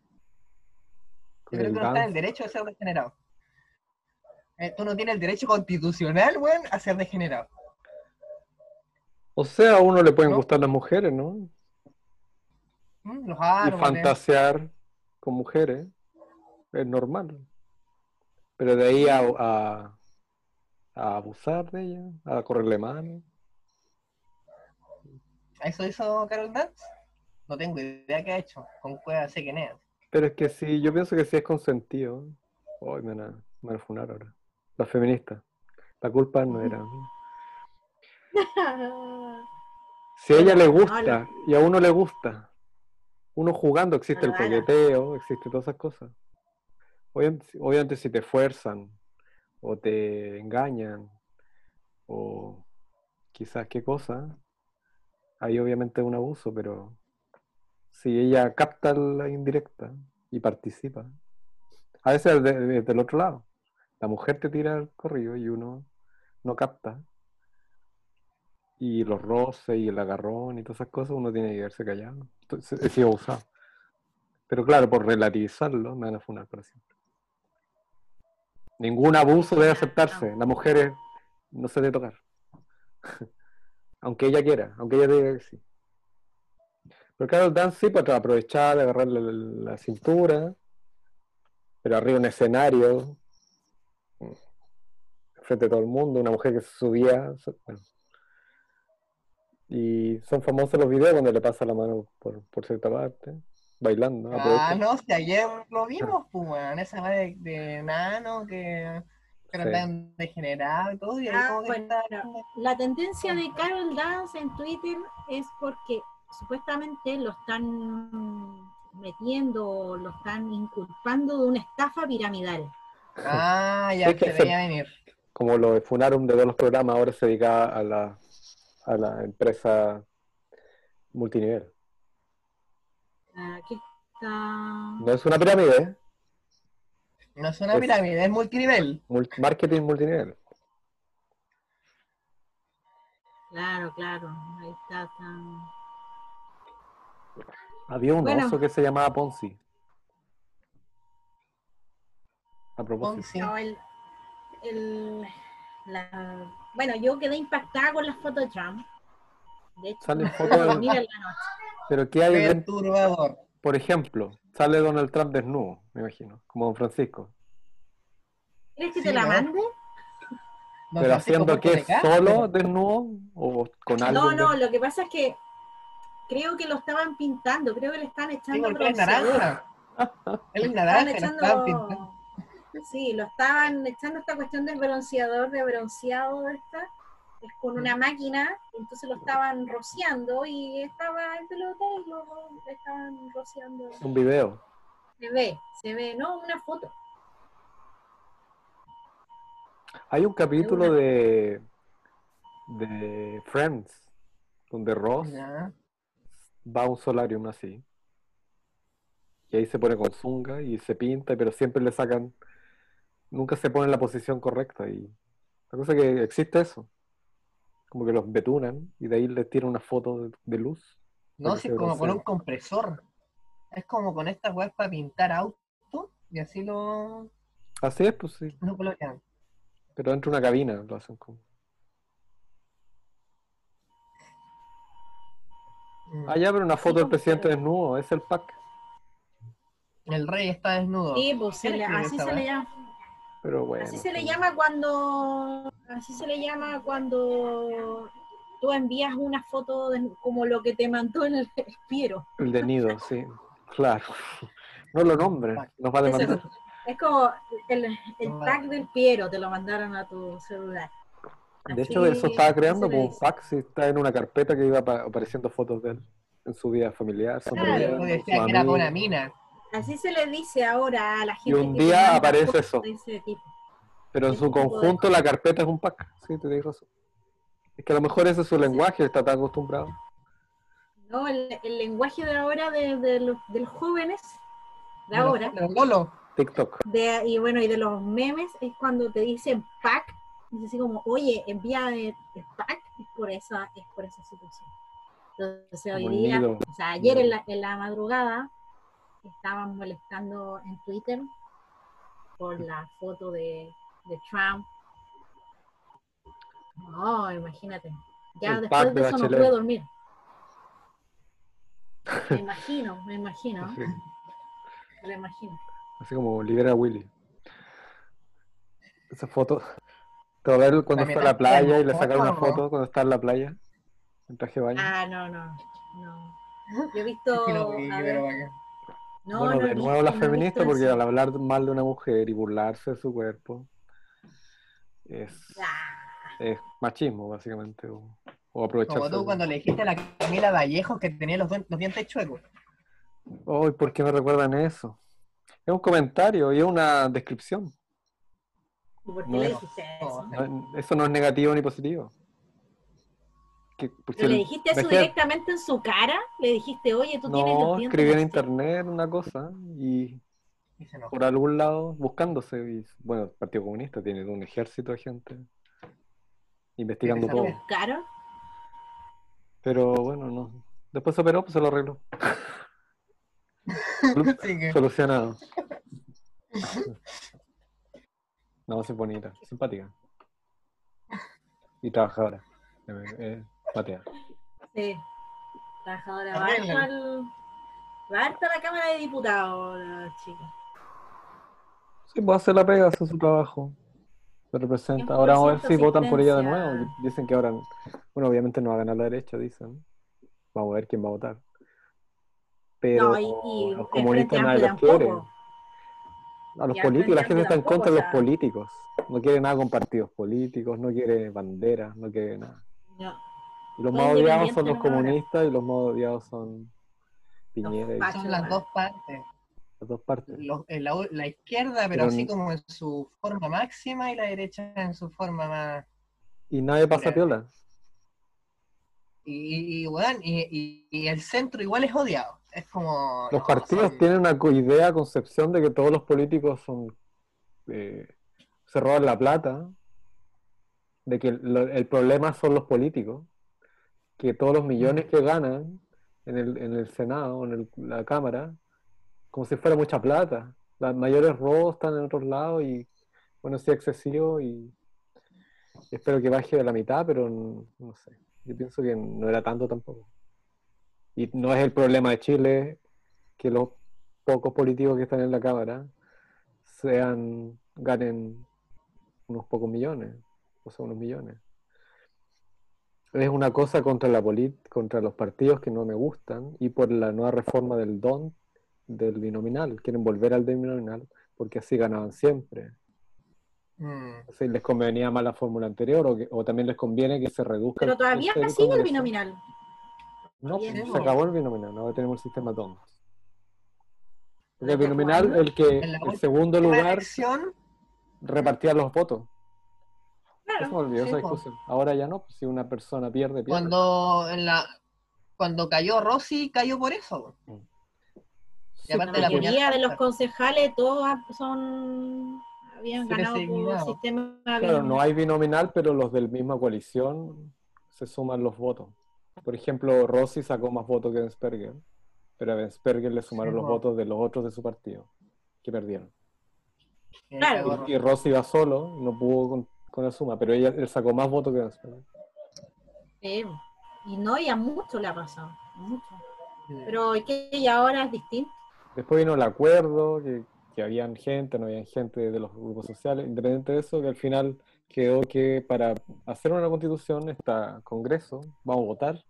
Speaker 2: yo creo
Speaker 1: el
Speaker 2: que no está el derecho de ser degenerado. Eh, tú no tienes el derecho constitucional, weón, a ser degenerado.
Speaker 1: O sea, a uno le pueden
Speaker 2: ¿No?
Speaker 1: gustar las mujeres, ¿no?
Speaker 2: Mm, Los
Speaker 1: y
Speaker 2: árboles.
Speaker 1: fantasear con mujeres es normal. Pero de ahí a, a, a abusar de ella, a correrle mano.
Speaker 2: ¿Eso hizo Carol Dance? No tengo idea qué ha hecho. Con cueva sé quién es.
Speaker 1: Pero es que sí, yo pienso que sí es consentido. Hoy me van a, me van a funar ahora. Las feministas. La culpa no era mía. Si a ella le gusta y a uno le gusta, uno jugando, existe el coqueteo, existe todas esas cosas. Obviamente, obviamente si te fuerzan o te engañan o quizás qué cosa, ahí obviamente es un abuso, pero si ella capta la indirecta y participa, a veces de- de- del otro lado, la mujer te tira el corrido y uno no capta y los roces y el agarrón y todas esas cosas, uno tiene que quedarse callado. Entonces, he sido abusado. Pero claro, por relativizarlo, me van a funar para siempre. Ningún abuso debe aceptarse. La mujer es- no se debe tocar. aunque ella quiera, aunque ella diga que sí. Pero Carol Dance sí, pues aprovechar de agarrarle la, la cintura, pero arriba un escenario, frente a todo el mundo, una mujer que se subía. bueno. Y son famosos los videos donde le pasa la mano por, por cierta parte, bailando.
Speaker 2: Ah,
Speaker 1: aprovecha.
Speaker 2: no, si ayer lo vimos, pues, weón. Esa madre de, de nano que, que
Speaker 1: Sí.
Speaker 2: andan degenerado y todo. Y ahí
Speaker 3: Ah, bueno,
Speaker 2: está-
Speaker 3: La tendencia de Carol Dance en Twitter es porque supuestamente lo están metiendo, lo están inculpando de una estafa piramidal.
Speaker 2: Ah, ya
Speaker 1: Sí, que
Speaker 2: se venir.
Speaker 1: Como lo de Funarum de todos los programas, ahora se dedica a la, a la empresa multinivel.
Speaker 3: Aquí está.
Speaker 1: No es una pirámide, ¿eh?
Speaker 2: No es una
Speaker 1: Es-
Speaker 2: pirámide, es multinivel.
Speaker 1: Mul- marketing multinivel.
Speaker 3: Claro, claro. Ahí está. está.
Speaker 1: Había un
Speaker 3: Bueno.
Speaker 1: oso que se llamaba Ponzi. A propósito.
Speaker 2: Ponzi.
Speaker 3: No, el- el- la- bueno, yo quedé impactada con las fotos de Trump. De hecho,
Speaker 1: Salen fotos de-
Speaker 3: la noche.
Speaker 1: Pero ¿qué hay?
Speaker 2: Perturbador.
Speaker 1: Por ejemplo, sale Donald Trump desnudo, me imagino, como Don Francisco.
Speaker 3: ¿Quieres que
Speaker 2: Sí,
Speaker 3: te la
Speaker 2: ¿no?
Speaker 3: mande?
Speaker 1: ¿Pero
Speaker 2: Francisco
Speaker 1: haciendo qué? ¿Solo desnudo o con algo?
Speaker 3: No, no, lo que pasa es que creo que lo estaban pintando, creo que le están
Speaker 2: Sí,
Speaker 3: echando
Speaker 2: él es
Speaker 3: bronceador.
Speaker 2: naranja. Él es naranja, lo estaban pintando.
Speaker 3: echando, sí, lo estaban echando esta cuestión del bronceador, de bronceado esta, es con una máquina, entonces lo estaban rociando y estaba en pelota y lo le estaban rociando.
Speaker 1: Un video.
Speaker 3: Se ve, se ve, no, una foto.
Speaker 1: Hay un capítulo de, de Friends donde Ross. Va a un solarium así. Y ahí se pone con zunga y se pinta, pero siempre le sacan, nunca se pone en la posición correcta. Y la cosa es que existe eso. Como que los betunan y de ahí les tiran una foto de, de luz.
Speaker 2: No, si es como con un compresor. Es como con estas weas para pintar auto y así lo,
Speaker 1: Así es, pues sí.
Speaker 2: colocan.
Speaker 1: Pero dentro de una cabina lo hacen como. Ah, ya, pero una foto del presidente desnudo, es el pack.
Speaker 2: El rey está desnudo.
Speaker 3: Sí, pues se
Speaker 2: ¿Quién
Speaker 3: le-
Speaker 2: escribió
Speaker 3: así se le llama.
Speaker 1: Pero bueno.
Speaker 3: Así se le llama cuando, así se le llama cuando tú envías una foto de- como lo que te mandó en el Piero.
Speaker 1: El de nido, sí. Claro. No lo nombres, nos va a demandar.
Speaker 3: Es como el, el tag del Piero, te lo mandaron a tu celular.
Speaker 1: De hecho, eso estaba creando como un pack, si está en una carpeta que iba apa- apareciendo fotos de él en su vida familiar,
Speaker 3: Claro,
Speaker 2: que era una mina.
Speaker 3: Así se le dice ahora a la gente.
Speaker 1: un
Speaker 3: que te
Speaker 1: día aparece eso. Pero en su conjunto la carpeta es un pack, sí, te digo razón. Es que a lo mejor ese es su lenguaje, está tan acostumbrado.
Speaker 3: No, el, el lenguaje de ahora de, de los, de los jóvenes, de ahora,
Speaker 2: de los.
Speaker 1: TikTok.
Speaker 3: de, y bueno, y de los memes, es cuando te dicen pack, es así como, oye, envía el, el pack, es por esa, es por esa situación. Entonces hoy día, o sea, ayer en la, en la madrugada, estaban molestando en Twitter por la foto de, de Trump. No, imagínate. Ya
Speaker 1: El
Speaker 3: después de
Speaker 1: de
Speaker 3: eso no pude dormir. Me imagino, me imagino, me lo imagino.
Speaker 1: así como libera a Willy. Esa foto. A ver cuando fue a la playa y le
Speaker 2: de
Speaker 1: sacaron una
Speaker 2: foto,
Speaker 1: cuando está en la playa. En traje de baño.
Speaker 3: Ah, no, no, no. Yo he visto.
Speaker 2: Que lo vi,
Speaker 3: a
Speaker 2: pero
Speaker 3: ver,
Speaker 2: bacán.
Speaker 3: no,
Speaker 1: bueno,
Speaker 3: no he
Speaker 1: de nuevo la
Speaker 3: no he
Speaker 1: feminista,
Speaker 3: visto
Speaker 1: porque al hablar mal de una mujer y burlarse de su cuerpo es,
Speaker 3: Ah,
Speaker 1: es machismo, básicamente, o, o aprovecharse.
Speaker 2: Como tú
Speaker 1: de-
Speaker 2: cuando le dijiste a la Camila Vallejo que tenía los, dientes chuecos.
Speaker 1: Ay, ¿por qué me recuerdan eso? Es un comentario y es una descripción.
Speaker 3: ¿Por qué
Speaker 1: No
Speaker 3: le dijiste eso?
Speaker 1: No- eso no es negativo ni positivo. Que-
Speaker 3: ¿Pero le
Speaker 1: el-
Speaker 3: dijiste eso
Speaker 1: imagínate-
Speaker 3: directamente en su cara? ¿Le dijiste, oye, tú tienes los
Speaker 1: No,
Speaker 3: dientes
Speaker 1: escribí en
Speaker 3: así"?
Speaker 1: internet una cosa y por algún lado buscándose. Y, bueno, el Partido Comunista tiene un ejército de gente investigando
Speaker 2: ¿Te
Speaker 3: ¿Lo
Speaker 1: todo.
Speaker 3: buscaron?
Speaker 1: Pero bueno, no. Después se operó, pues se lo arregló. Solucionado. No, es bonita, simpática. Y trabajadora. Eh, eh, patea.
Speaker 3: Sí. Trabajadora. Va al- va a la Cámara de Diputados, chica.
Speaker 1: Sí, pues hace la pega, hace su trabajo. Se representa.
Speaker 3: 100%
Speaker 1: Ahora vamos a ver si votan por ella de nuevo. Dicen que ahora, bueno, obviamente no va a ganar la derecha, dicen. Vamos a ver quién va a votar. Pero
Speaker 3: No, y, y
Speaker 1: los comunistas nadie los quiere. A los políticos, la gente está en contra de los
Speaker 3: tampoco, o sea.
Speaker 1: políticos. No quiere nada con partidos políticos, no quiere banderas, no quiere nada.
Speaker 3: No,
Speaker 1: Y los más odiados son los comunistas y los más odiados son Piñera y
Speaker 2: son las dos partes.
Speaker 1: las dos partes.
Speaker 2: Los- eh, la, la izquierda, pero,
Speaker 1: Pero
Speaker 2: así como en su forma máxima, y la derecha en su forma más.
Speaker 1: Y nadie pasa piola.
Speaker 2: Y, y, weón, y, y- y el centro igual es odiado. Es como.
Speaker 1: Los
Speaker 2: no,
Speaker 1: partidos
Speaker 2: son-
Speaker 1: tienen una idea, concepción de que todos los políticos son eh, se roban la plata, de que lo- el problema son los políticos, que todos los millones que ganan en el, en el Senado, en el- la Cámara, como si fuera mucha plata. Los mayores robos están en otros lados y, bueno, sí excesivo y espero que baje a la mitad, pero no, no sé. Yo pienso que no era tanto tampoco. Y no es el problema de Chile que los pocos políticos que están en la Cámara sean, ganen unos pocos millones, o sea, unos millones. Es una cosa contra la polit contra los partidos que no me gustan y por la nueva reforma del DON, del binominal. Quieren volver al binominal porque así ganaban siempre.
Speaker 2: Mm.
Speaker 1: Sea, les convenía más la fórmula anterior o, que- o también les conviene que se reduzca.
Speaker 3: pero todavía
Speaker 1: el
Speaker 3: sigue el binominal.
Speaker 1: No,
Speaker 3: Bien,
Speaker 1: se acabó el binominal, ahora tenemos el sistema. Porque el binominal, el que
Speaker 2: En
Speaker 1: el segundo lugar
Speaker 2: elección,
Speaker 1: repartía los votos. Eso me
Speaker 3: Claro.
Speaker 1: olvidó
Speaker 2: sí,
Speaker 1: esa discusión. Ahora ya no, pues, si una persona pierde, pierde.
Speaker 2: cuando en la cuando cayó Rossi, cayó por eso.
Speaker 1: Sí,
Speaker 2: aparte
Speaker 3: La mayoría de los concejales, todos son habían ganado por
Speaker 2: designados.
Speaker 3: sistema
Speaker 1: Claro,
Speaker 3: binominal.
Speaker 1: no hay binominal, pero los del misma coalición se suman los votos. Por ejemplo, Rossi sacó más votos que Bensperger, pero a Bensperger le sumaron
Speaker 2: Sí,
Speaker 1: los votos de los otros de su partido, que perdieron.
Speaker 3: Claro.
Speaker 1: Y, y Rossi iba solo, no pudo con, con la suma, pero ella, él sacó más votos que Bensperger.
Speaker 3: Sí. Y no, y a mucho le ha pasado. mucho. Pero es que y ahora es distinto.
Speaker 1: Después vino el acuerdo, que, que habían gente, no habían gente de los grupos sociales, independiente de eso, que al final quedó que para hacer una constitución está Congreso, vamos a votar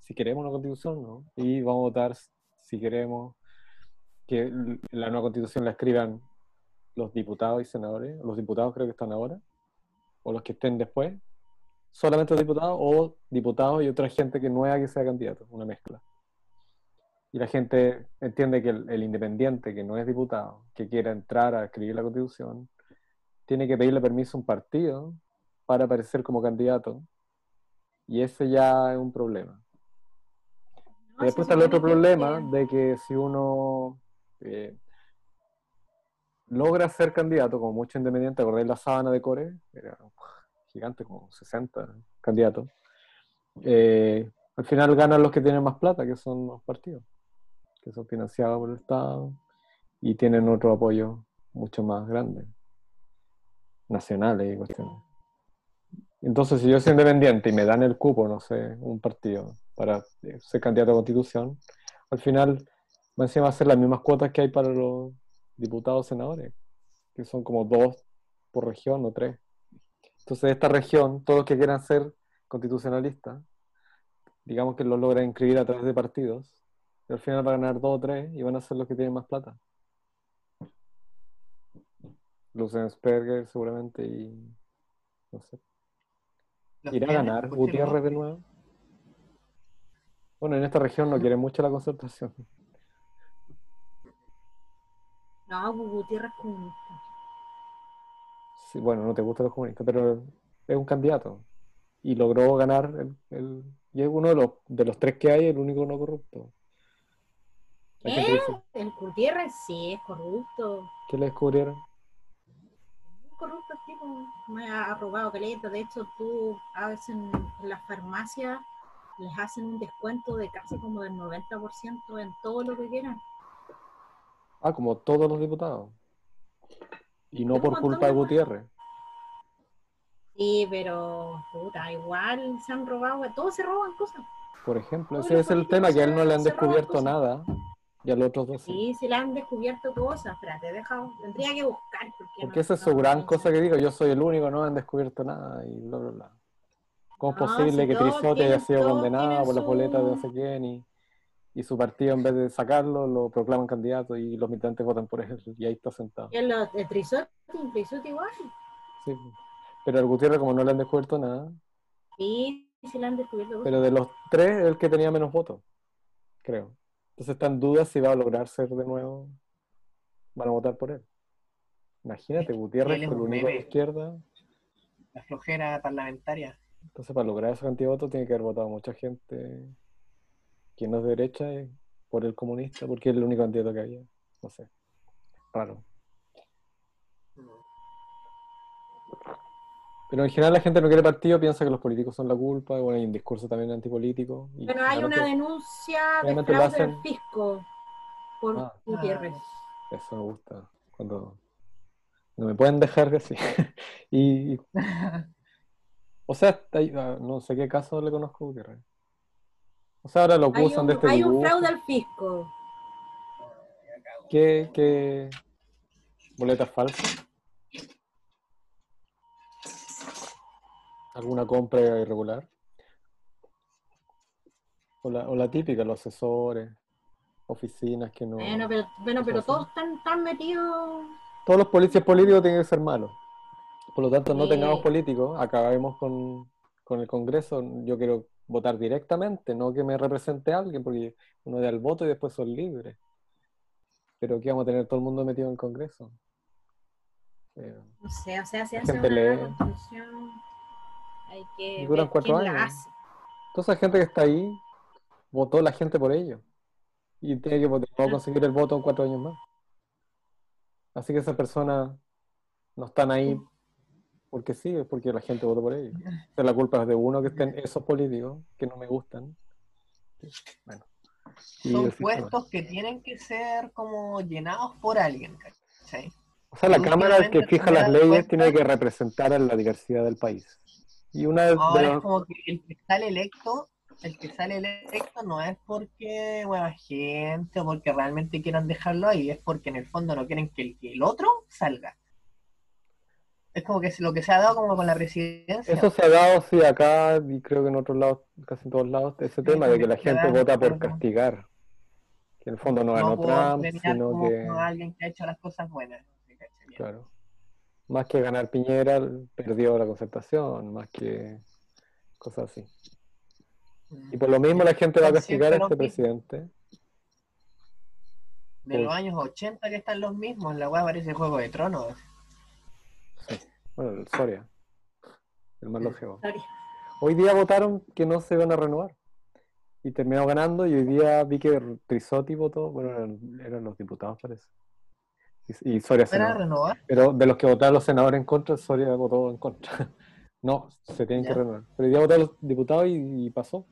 Speaker 1: si queremos una constitución, ¿no? Y vamos a votar si queremos que la nueva constitución la escriban los diputados y senadores, los diputados creo que están ahora, o los que estén después, solamente los diputados, o diputados y otra gente que nueva que sea candidato, una mezcla. Y la gente entiende que el, el independiente, que no es diputado, que quiera entrar a escribir la constitución, tiene que pedirle permiso a un partido para aparecer como candidato. Y ese ya es un problema.
Speaker 3: ¿no?
Speaker 1: Y después está el otro problema de que si uno eh, logra ser candidato, como mucho independiente, ¿acordáis la sábana de Core? Era gigante, como 60 candidatos. Eh, al final ganan los que tienen más plata, que son los partidos, que son financiados por el Estado y tienen otro apoyo mucho más grande, nacionales y cuestiones. Entonces, si yo soy independiente y me dan el cupo, no sé, un partido para eh, ser candidato a constitución, al final va encima a ser las mismas cuotas que hay para los diputados senadores, que son como dos por región o tres. Entonces, esta región, todos los que quieran ser constitucionalistas, digamos que lo logran inscribir a través de partidos, y al final van a ganar dos o tres y van a ser los que tienen más plata. Lucensperger seguramente y no sé.
Speaker 2: Los
Speaker 1: ¿Irá a ganar Gutiérrez de nuevo? Bueno, en esta región no quiere mucho la concertación.
Speaker 3: No, Gutiérrez es comunista.
Speaker 1: Sí, bueno, no te gustan los comunistas, pero es un candidato. Y logró ganar el, el- y es uno de los, de los tres que hay, el único no corrupto. Dice,
Speaker 3: El Gutiérrez sí es corrupto.
Speaker 1: ¿Qué le descubrieron?
Speaker 3: Corrupto el tipo. Me ha robado caleta. De hecho, tú a veces en, en las farmacias les hacen un descuento de casi como del 90% en todo lo que quieran.
Speaker 1: Ah, como todos los diputados. Y no por culpa de Gutiérrez.
Speaker 3: Sí, pero puta, igual se han robado, todos se roban cosas.
Speaker 1: Por ejemplo,
Speaker 3: Todos
Speaker 1: ese es el tema, que a él no le han descubierto nada. Y a los otros dos sí.
Speaker 3: Sí, se le han descubierto cosas. Espérate, deja, tendría que buscar. Porque,
Speaker 1: Porque
Speaker 3: no-
Speaker 1: esa es
Speaker 3: no-
Speaker 1: su gran
Speaker 3: no-
Speaker 1: cosa que digo, yo soy el único, no han descubierto nada y bla, bla, bla. ¿Cómo es posible
Speaker 3: si
Speaker 1: que Trizotti haya sido condenado por las
Speaker 3: su-
Speaker 1: boletas de no sé quién y, y su partido en vez de sacarlo lo proclaman candidato y los militantes votan por él y ahí está sentado?
Speaker 3: El, el Trisotti, el Trisotti igual.
Speaker 1: Sí. Pero al Gutiérrez como no le han descubierto nada,
Speaker 3: Sí, se le han descubierto
Speaker 1: pero de los tres es el que tenía menos votos, creo. Entonces está en duda si va a lograr ser de nuevo, van a votar por él. Imagínate, Gutiérrez fue el
Speaker 2: un
Speaker 1: único de izquierda.
Speaker 2: La flojera parlamentaria.
Speaker 1: Entonces, para lograr esa cantidad de votos, tiene que haber votado mucha gente que no es de derecha eh, por el comunista, porque es el único candidato que había. No sé. Raro. Pero en general la gente no quiere partido, piensa que los políticos son la culpa, y bueno, hay un discurso también antipolítico. y
Speaker 3: Pero hay una denuncia de fraude del fisco por
Speaker 1: Ah.
Speaker 3: Gutiérrez.
Speaker 1: Eso me gusta. Cuando no me pueden dejar así. y, y- o sea, hay- ah, no sé qué caso le conozco a Gutiérrez. O sea, ahora lo acusan de este
Speaker 3: hay un fraude al fisco.
Speaker 1: ¿Qué, qué boletas falsas? ¿Alguna compra irregular? O la, o la típica, los asesores, oficinas que no...
Speaker 3: Bueno, pero, bueno, pero todos están, están metidos.
Speaker 1: Todos los policías políticos tienen que ser malos. Por lo tanto, no tengamos políticos, acabemos con, con el Congreso. Yo quiero votar directamente, no que me represente alguien, porque uno da el voto y después son libres. pero ¿qué vamos a tener todo el mundo metido en el Congreso? Eh,
Speaker 3: No sé, o sea, se hace una
Speaker 1: lee.
Speaker 3: constitución. Hay que
Speaker 1: duran
Speaker 3: ver
Speaker 1: cuatro
Speaker 3: quién la
Speaker 1: años.
Speaker 3: hace.
Speaker 1: toda esa gente que está ahí, votó la gente por ellos. Y tiene que votar- no conseguir el voto en cuatro años más. Así que esas personas no están ahí porque sí, es porque la gente votó por ellos. O sea, la culpa es de uno que estén esos políticos que no me gustan. Bueno. Y
Speaker 2: Son puestos que tienen que ser como llenados por alguien, ¿cachai?
Speaker 1: O sea, la Cámara que fija las leyes
Speaker 2: cuenta-
Speaker 1: tiene que representar a la diversidad del país. Y una de, de
Speaker 2: Ahora
Speaker 1: los-
Speaker 2: es como que el que sale electo, el que sale electo no es porque buena gente o porque realmente quieran dejarlo ahí, es porque en el fondo no quieren que el, que el otro salga. Es como que es lo que se ha dado como con la presidencia.
Speaker 1: Eso se ha dado, sí, acá y creo que en otros lados, casi en todos lados, ese tema de que la gente vota por castigar. Que en el fondo no ganó
Speaker 2: no
Speaker 1: Trump, sino que,
Speaker 2: alguien que ha hecho las cosas buenas.
Speaker 1: claro, más que ganar Piñera, perdió la concertación, más que cosas así. Y por lo mismo la gente va a castigar a este presidente.
Speaker 2: De los años 80 que están los mismos, la weá parece Juego de Tronos.
Speaker 1: Sí. Bueno, el Soria, el más.
Speaker 3: Sorry.
Speaker 1: Hoy día votaron que no se van a renovar. Y terminó ganando y hoy día vi que Trisotti votó, bueno, eran, eran los diputados parece. Y, y Soria
Speaker 2: ¿Para
Speaker 1: senador.
Speaker 2: renovar?
Speaker 1: Pero de los que votaron los senadores en contra, Soria votó en contra. No, se tienen que
Speaker 2: Ya.
Speaker 1: renovar. Pero hoy día votaron los diputados y, y pasó.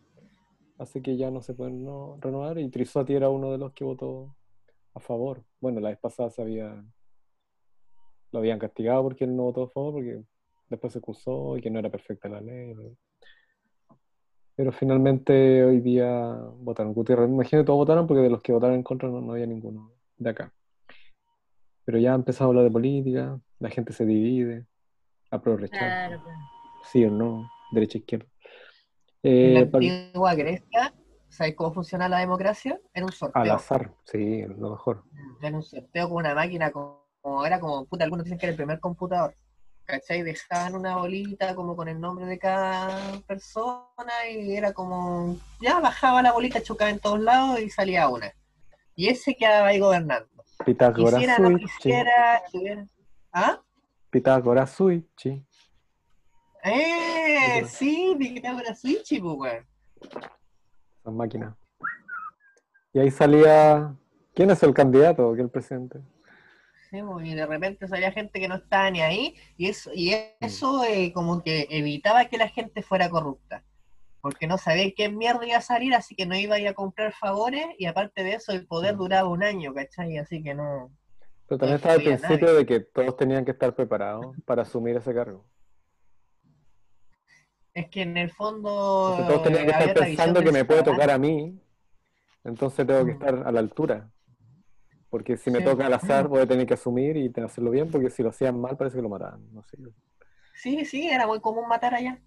Speaker 1: Así que ya no se pueden no- renovar. Y Trisotti era uno de los que votó a favor. Bueno, la vez pasada se había, lo habían castigado porque él no votó a favor, porque después se acusó y que no era perfecta la ley. Pero finalmente hoy día votaron. Gutiérrez, imagino que todos votaron porque de los que votaron en contra no, no había ninguno de acá. Pero ya empezamos a hablar de política, la gente se divide, apruebo rechazo,
Speaker 3: Claro, claro.
Speaker 1: sí o no, derecha izquierda.
Speaker 2: En la
Speaker 1: Eh,
Speaker 2: antigua Grecia, ¿sabes cómo funciona la democracia? Era un sorteo.
Speaker 1: al azar, sí, lo mejor.
Speaker 2: Era un sorteo con una máquina como, como- era como, puta, algunos dicen que era el primer computador. ¿Cachai? Dejaban una bolita como con el nombre de cada persona y era como, ya bajaba la bolita, chocaba en todos lados y salía una. Y ese quedaba ahí gobernando.
Speaker 1: Pitágoras
Speaker 2: Quisiera, no
Speaker 1: Suichi,
Speaker 2: quisiera, tuviera- ¿Ah?
Speaker 1: Pitágoras Suichi.
Speaker 2: ¡Eh! Sí, Pitágoras Switch, pues.
Speaker 1: Esas máquinas. Y ahí salía. ¿Quién es el candidato? ¿Quién es el presidente?
Speaker 2: Sí, y de repente salía gente que no estaba ni ahí, y eso, y eso eh, como que evitaba que la gente fuera corrupta, porque no sabía qué mierda iba a salir, así que no iba a ir a comprar favores, y aparte de eso, el poder
Speaker 1: Mm.
Speaker 2: duraba un año, ¿cachai? Así que no.
Speaker 1: Pero también
Speaker 2: No
Speaker 1: estaba el principio
Speaker 2: nadie.
Speaker 1: de que todos tenían que estar preparados para asumir ese cargo.
Speaker 2: Es que en el fondo.
Speaker 1: Entonces, todos tenían que estar pensando que me puede tocar a mí, entonces tengo que
Speaker 2: Mm.
Speaker 1: estar a la altura. Porque si me
Speaker 2: Sí.
Speaker 1: toca al azar, voy a tener que asumir y hacerlo bien, porque si lo hacían mal, parece que lo mataban. No sé.
Speaker 2: Sí, sí, era muy común matar allá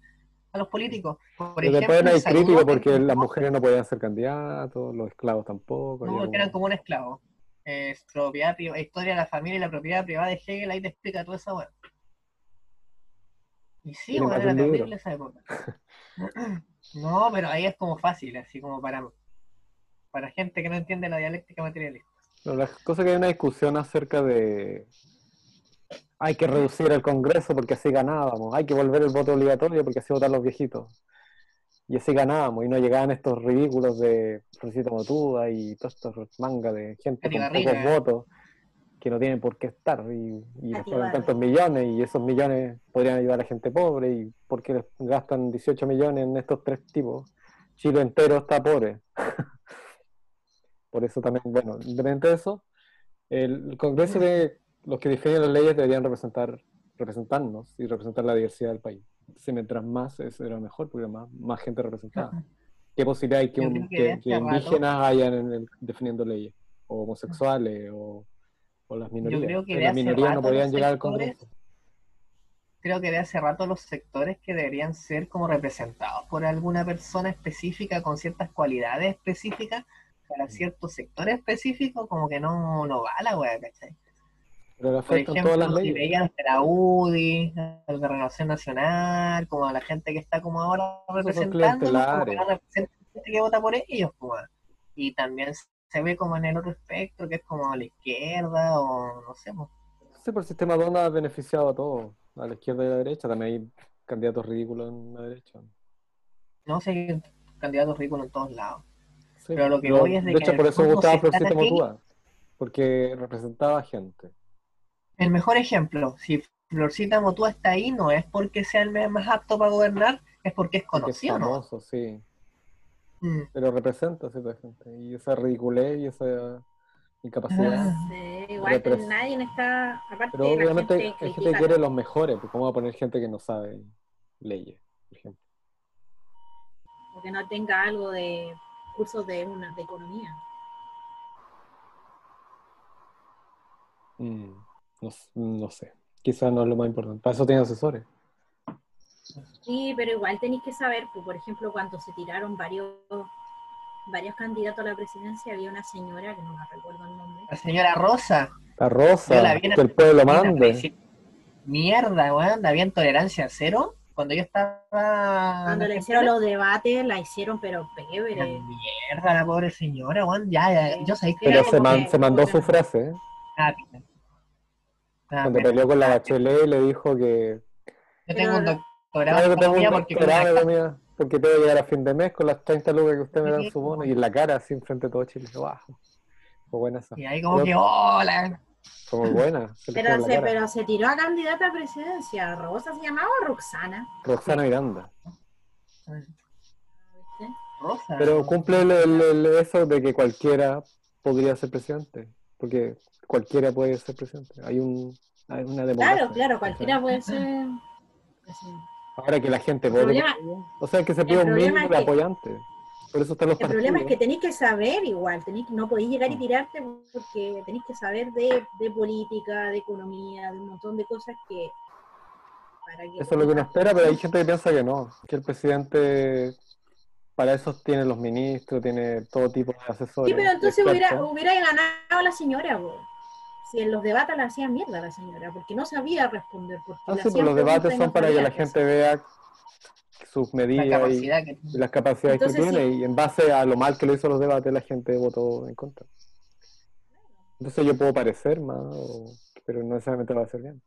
Speaker 2: a los políticos. Por
Speaker 1: Pero
Speaker 2: ejemplo,
Speaker 1: después no hay crítico porque las mujeres no podían ser candidatos, los esclavos tampoco.
Speaker 2: No, porque eran
Speaker 1: como-
Speaker 2: un esclavo. Eh, propiedad historia de la familia y la propiedad privada de Hegel, ahí te explica toda esa weá. Y sí,
Speaker 1: más
Speaker 2: era terrible esa época. No, pero ahí es como fácil, así como para, para gente que no entiende la dialéctica materialista.
Speaker 1: No, la cosa que hay una discusión acerca de hay que reducir el Congreso porque así ganábamos, hay que volver el voto obligatorio porque así votan los viejitos. Y así ganábamos, y no llegaban estos ridículos de Florcita Motuda y todos estos mangas de gente con pocos votos que no tienen por qué estar. Y, y tantos millones y esos millones podrían ayudar a la gente pobre. Y por qué les gastan 18 millones en estos tres tipos. Chile entero está pobre. Por eso también, bueno, independiente de eso, el Congreso de los que definen las leyes deberían representar, representarnos y representar la diversidad del país. Si mientras más, eso era mejor, porque más, más gente representada. ¿Qué posibilidad hay que,
Speaker 2: Yo
Speaker 1: un-
Speaker 2: que
Speaker 1: que- indígenas hayan en el- definiendo leyes? O homosexuales, o, o las minorías.
Speaker 2: creo que de
Speaker 1: las minorías no podían llegar al Congreso.
Speaker 2: Creo que de hace rato los sectores que deberían ser como representados por alguna persona específica con ciertas cualidades específicas para ciertos sectores específicos, como que no, no va la wea, ¿cachai?
Speaker 1: Pero le
Speaker 2: Por
Speaker 1: afectan
Speaker 2: ejemplo,
Speaker 1: todas las
Speaker 2: si veían a la UDI, a la Renovación Nacional, como a la gente que está como ahora representando, como gente que vota por ellos, pues. Y también se ve como en el otro espectro, que es como a la izquierda o no sé. pues.
Speaker 1: Sí, por el sistema DONA ha beneficiado a todos, a la izquierda y a la derecha. También hay candidatos ridículos en la derecha.
Speaker 2: No sé, hay candidatos ridículos en todos lados.
Speaker 1: Sí,
Speaker 2: Pero lo que voy es de que
Speaker 1: hecho, por eso gustaba Florcita Motúa, porque representaba gente.
Speaker 2: El mejor ejemplo, si Florcita Motúa está ahí, no es porque sea el más apto para gobernar, es porque es
Speaker 1: Porque es
Speaker 2: conocido, ¿no?
Speaker 1: famoso, sí.
Speaker 2: Mm.
Speaker 1: Pero representa a cierta gente. Y esa ridiculez y esa incapacidad.
Speaker 2: Ah.
Speaker 3: Sí, igual que nadie está, aparte
Speaker 1: Pero
Speaker 3: la
Speaker 1: obviamente
Speaker 3: gente
Speaker 1: hay gente que quiere los mejores, pues ¿cómo va a poner gente que no sabe leyes, por ejemplo?
Speaker 3: o que no tenga algo de cursos de una de economía.
Speaker 1: Mm, no, no sé. Quizás no es lo más importante. Para eso tiene asesores.
Speaker 3: Sí, pero igual tenéis que saber, pues, por ejemplo, cuando se tiraron varios varios candidatos a la presidencia, había una señora que no me recuerdo el nombre.
Speaker 2: La señora Rosa,
Speaker 1: La rosa,
Speaker 2: la
Speaker 1: que el pueblo mande.
Speaker 2: Mierda, weón, había tolerancia cero. Cuando yo estaba.
Speaker 3: Cuando le hicieron los debates, la hicieron, pero pebre.
Speaker 2: Mierda, la pobre señora, weón. Ya, ya, yo sabía que
Speaker 1: Pero se,
Speaker 3: como
Speaker 1: man-
Speaker 3: que-
Speaker 1: se mandó su frase, ¿eh?
Speaker 2: Ah. Ah,
Speaker 1: Cuando peleó con la Bachelet y le dijo que
Speaker 2: Yo tengo un doctorado
Speaker 1: "Ah,
Speaker 2: en
Speaker 1: yo tengo un
Speaker 2: porque
Speaker 1: doctorado
Speaker 2: la-
Speaker 1: economía, porque tengo que llegar a fin de mes con las 30 lucas que usted me da en su bono y en la cara así enfrente de todo Chile. ¡Wow! Fue buena esa.
Speaker 2: Y ahí como que, hola.
Speaker 1: Fue muy buena. se
Speaker 3: Pero se, pero se tiró a candidata a presidencia. Rosa se llamaba Roxana.
Speaker 1: Roxana Miranda.
Speaker 2: Rosa.
Speaker 1: Pero cumple el, el- el- eso de que cualquiera podría ser presidente, porque cualquiera puede ser presidente. Hay un hay una democracia.
Speaker 3: Claro, claro, cualquiera puede ser presidente.
Speaker 1: Ahora que la gente
Speaker 3: El
Speaker 1: vote,
Speaker 3: problema,
Speaker 1: o sea que se pide un mínimo de apoyantes. Por eso están los
Speaker 3: el problema es que tenéis que saber igual, tenéis, no podéis llegar y
Speaker 1: Mm.
Speaker 3: tirarte porque tenéis que saber de, de política, de economía, de un montón de cosas que... Para que
Speaker 1: Eso es lo que uno espera, pero hay gente que piensa que no, que el presidente para eso tiene los ministros, tiene todo tipo de asesores.
Speaker 3: Sí, pero entonces hubiera, hubiera ganado la señora, po. Si en los debates la hacían mierda la señora, porque no sabía responder. Porque
Speaker 1: Ah, sí, pues los debates son
Speaker 3: no
Speaker 1: para que la gente
Speaker 3: hacer.
Speaker 1: vea sus
Speaker 2: la
Speaker 1: medidas y,
Speaker 2: capacidad que
Speaker 1: y las capacidades
Speaker 3: Entonces,
Speaker 1: que
Speaker 3: sí.
Speaker 1: tiene, y en base a lo mal que lo hizo los debates, la gente votó en contra. Entonces yo puedo parecer más, o- pero no necesariamente va a ser bien.